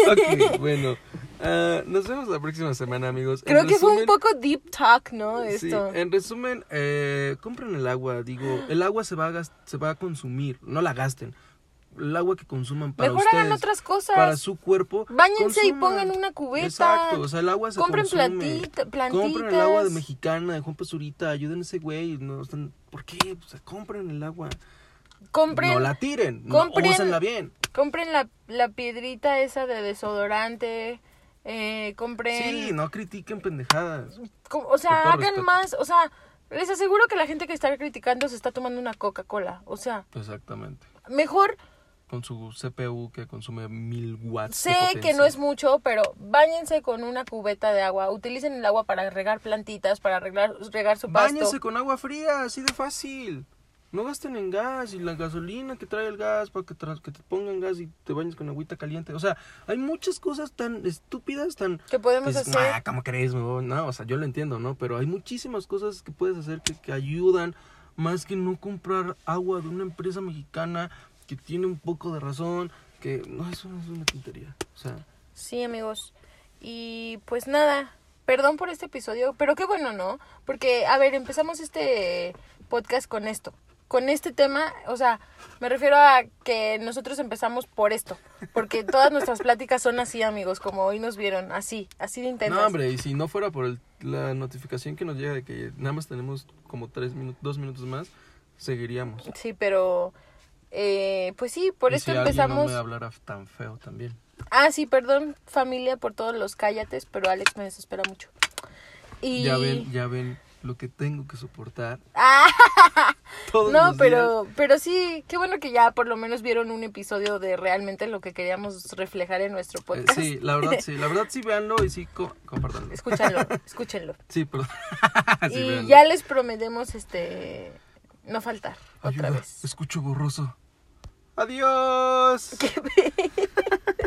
Ok, (laughs) bueno. Ah, nos vemos la próxima semana, amigos. En Creo que fue un poco deep talk, ¿no? Sí, Esto. en resumen, eh, compren el agua. Digo, el agua se va, a se va a consumir, no la gasten. El agua que consuman para Mejor ustedes, hagan otras cosas. para su cuerpo. Báñense y pongan una cubeta. Exacto, o sea, el agua se Compren consume. platita- plantitas. Compren el agua de mexicana, de Juan Pazurita, ayuden a ese güey. No, están... ¿Por qué? O sea, compren el agua. Compren, No la tiren, compren- no, bien. compren la, la piedrita esa de desodorante. Eh, compren. Sí, no critiquen pendejadas. O sea, hagan respeto. más. O sea, les aseguro que la gente que está criticando se está tomando una Coca-Cola. O sea, Exactamente. mejor Con su CPU que consume mil watts. de Sé que potencia. no es mucho, pero báñense con una cubeta de agua. Utilicen el agua para regar plantitas, para regar, regar su pasto. Báñense con agua fría, así de fácil. No gasten en gas y la gasolina que trae el gas para que, que te pongan gas y te bañes con agüita caliente. O sea, hay muchas cosas tan estúpidas, tan... que podemos que dices, hacer. "Ah, ¿cómo crees? No, no, o sea, yo lo entiendo, ¿no? Pero hay muchísimas cosas que puedes hacer que, que ayudan más que no comprar agua de una empresa mexicana que tiene un poco de razón, que no, eso no es una tontería. O sea, Sí, amigos. Y pues nada, perdón por este episodio, pero qué bueno, ¿no? Porque, a ver, empezamos este podcast con esto, con este tema, o sea, me refiero a que nosotros empezamos por esto, porque todas nuestras pláticas son así, amigos, como hoy nos vieron, así, así de intensas. No, hombre, y si no fuera por el- la notificación que nos llega de que nada más tenemos como tres minutos, dos minutos más, seguiríamos. Sí, pero eh, pues sí, por Y si alguien empezamos. no me hablara tan feo también. Ah, sí, perdón, familia, por todos los cállates, pero Alex me desespera mucho. Y... Ya ven, ya ven lo que tengo que soportar (laughs) Ah, todos no, pero, pero sí, qué bueno que ya por lo menos vieron un episodio de realmente lo que queríamos reflejar en nuestro. Eh, podcast. sí, la verdad sí, la verdad sí (laughs) véanlo y sí co- compártanlo. Escúchenlo, (laughs) escúchenlo. Sí, perdón. Sí, y véanlo. ya les prometemos este no faltar otra Ayuda, vez. escucho borroso. Adiós. (laughs) Qué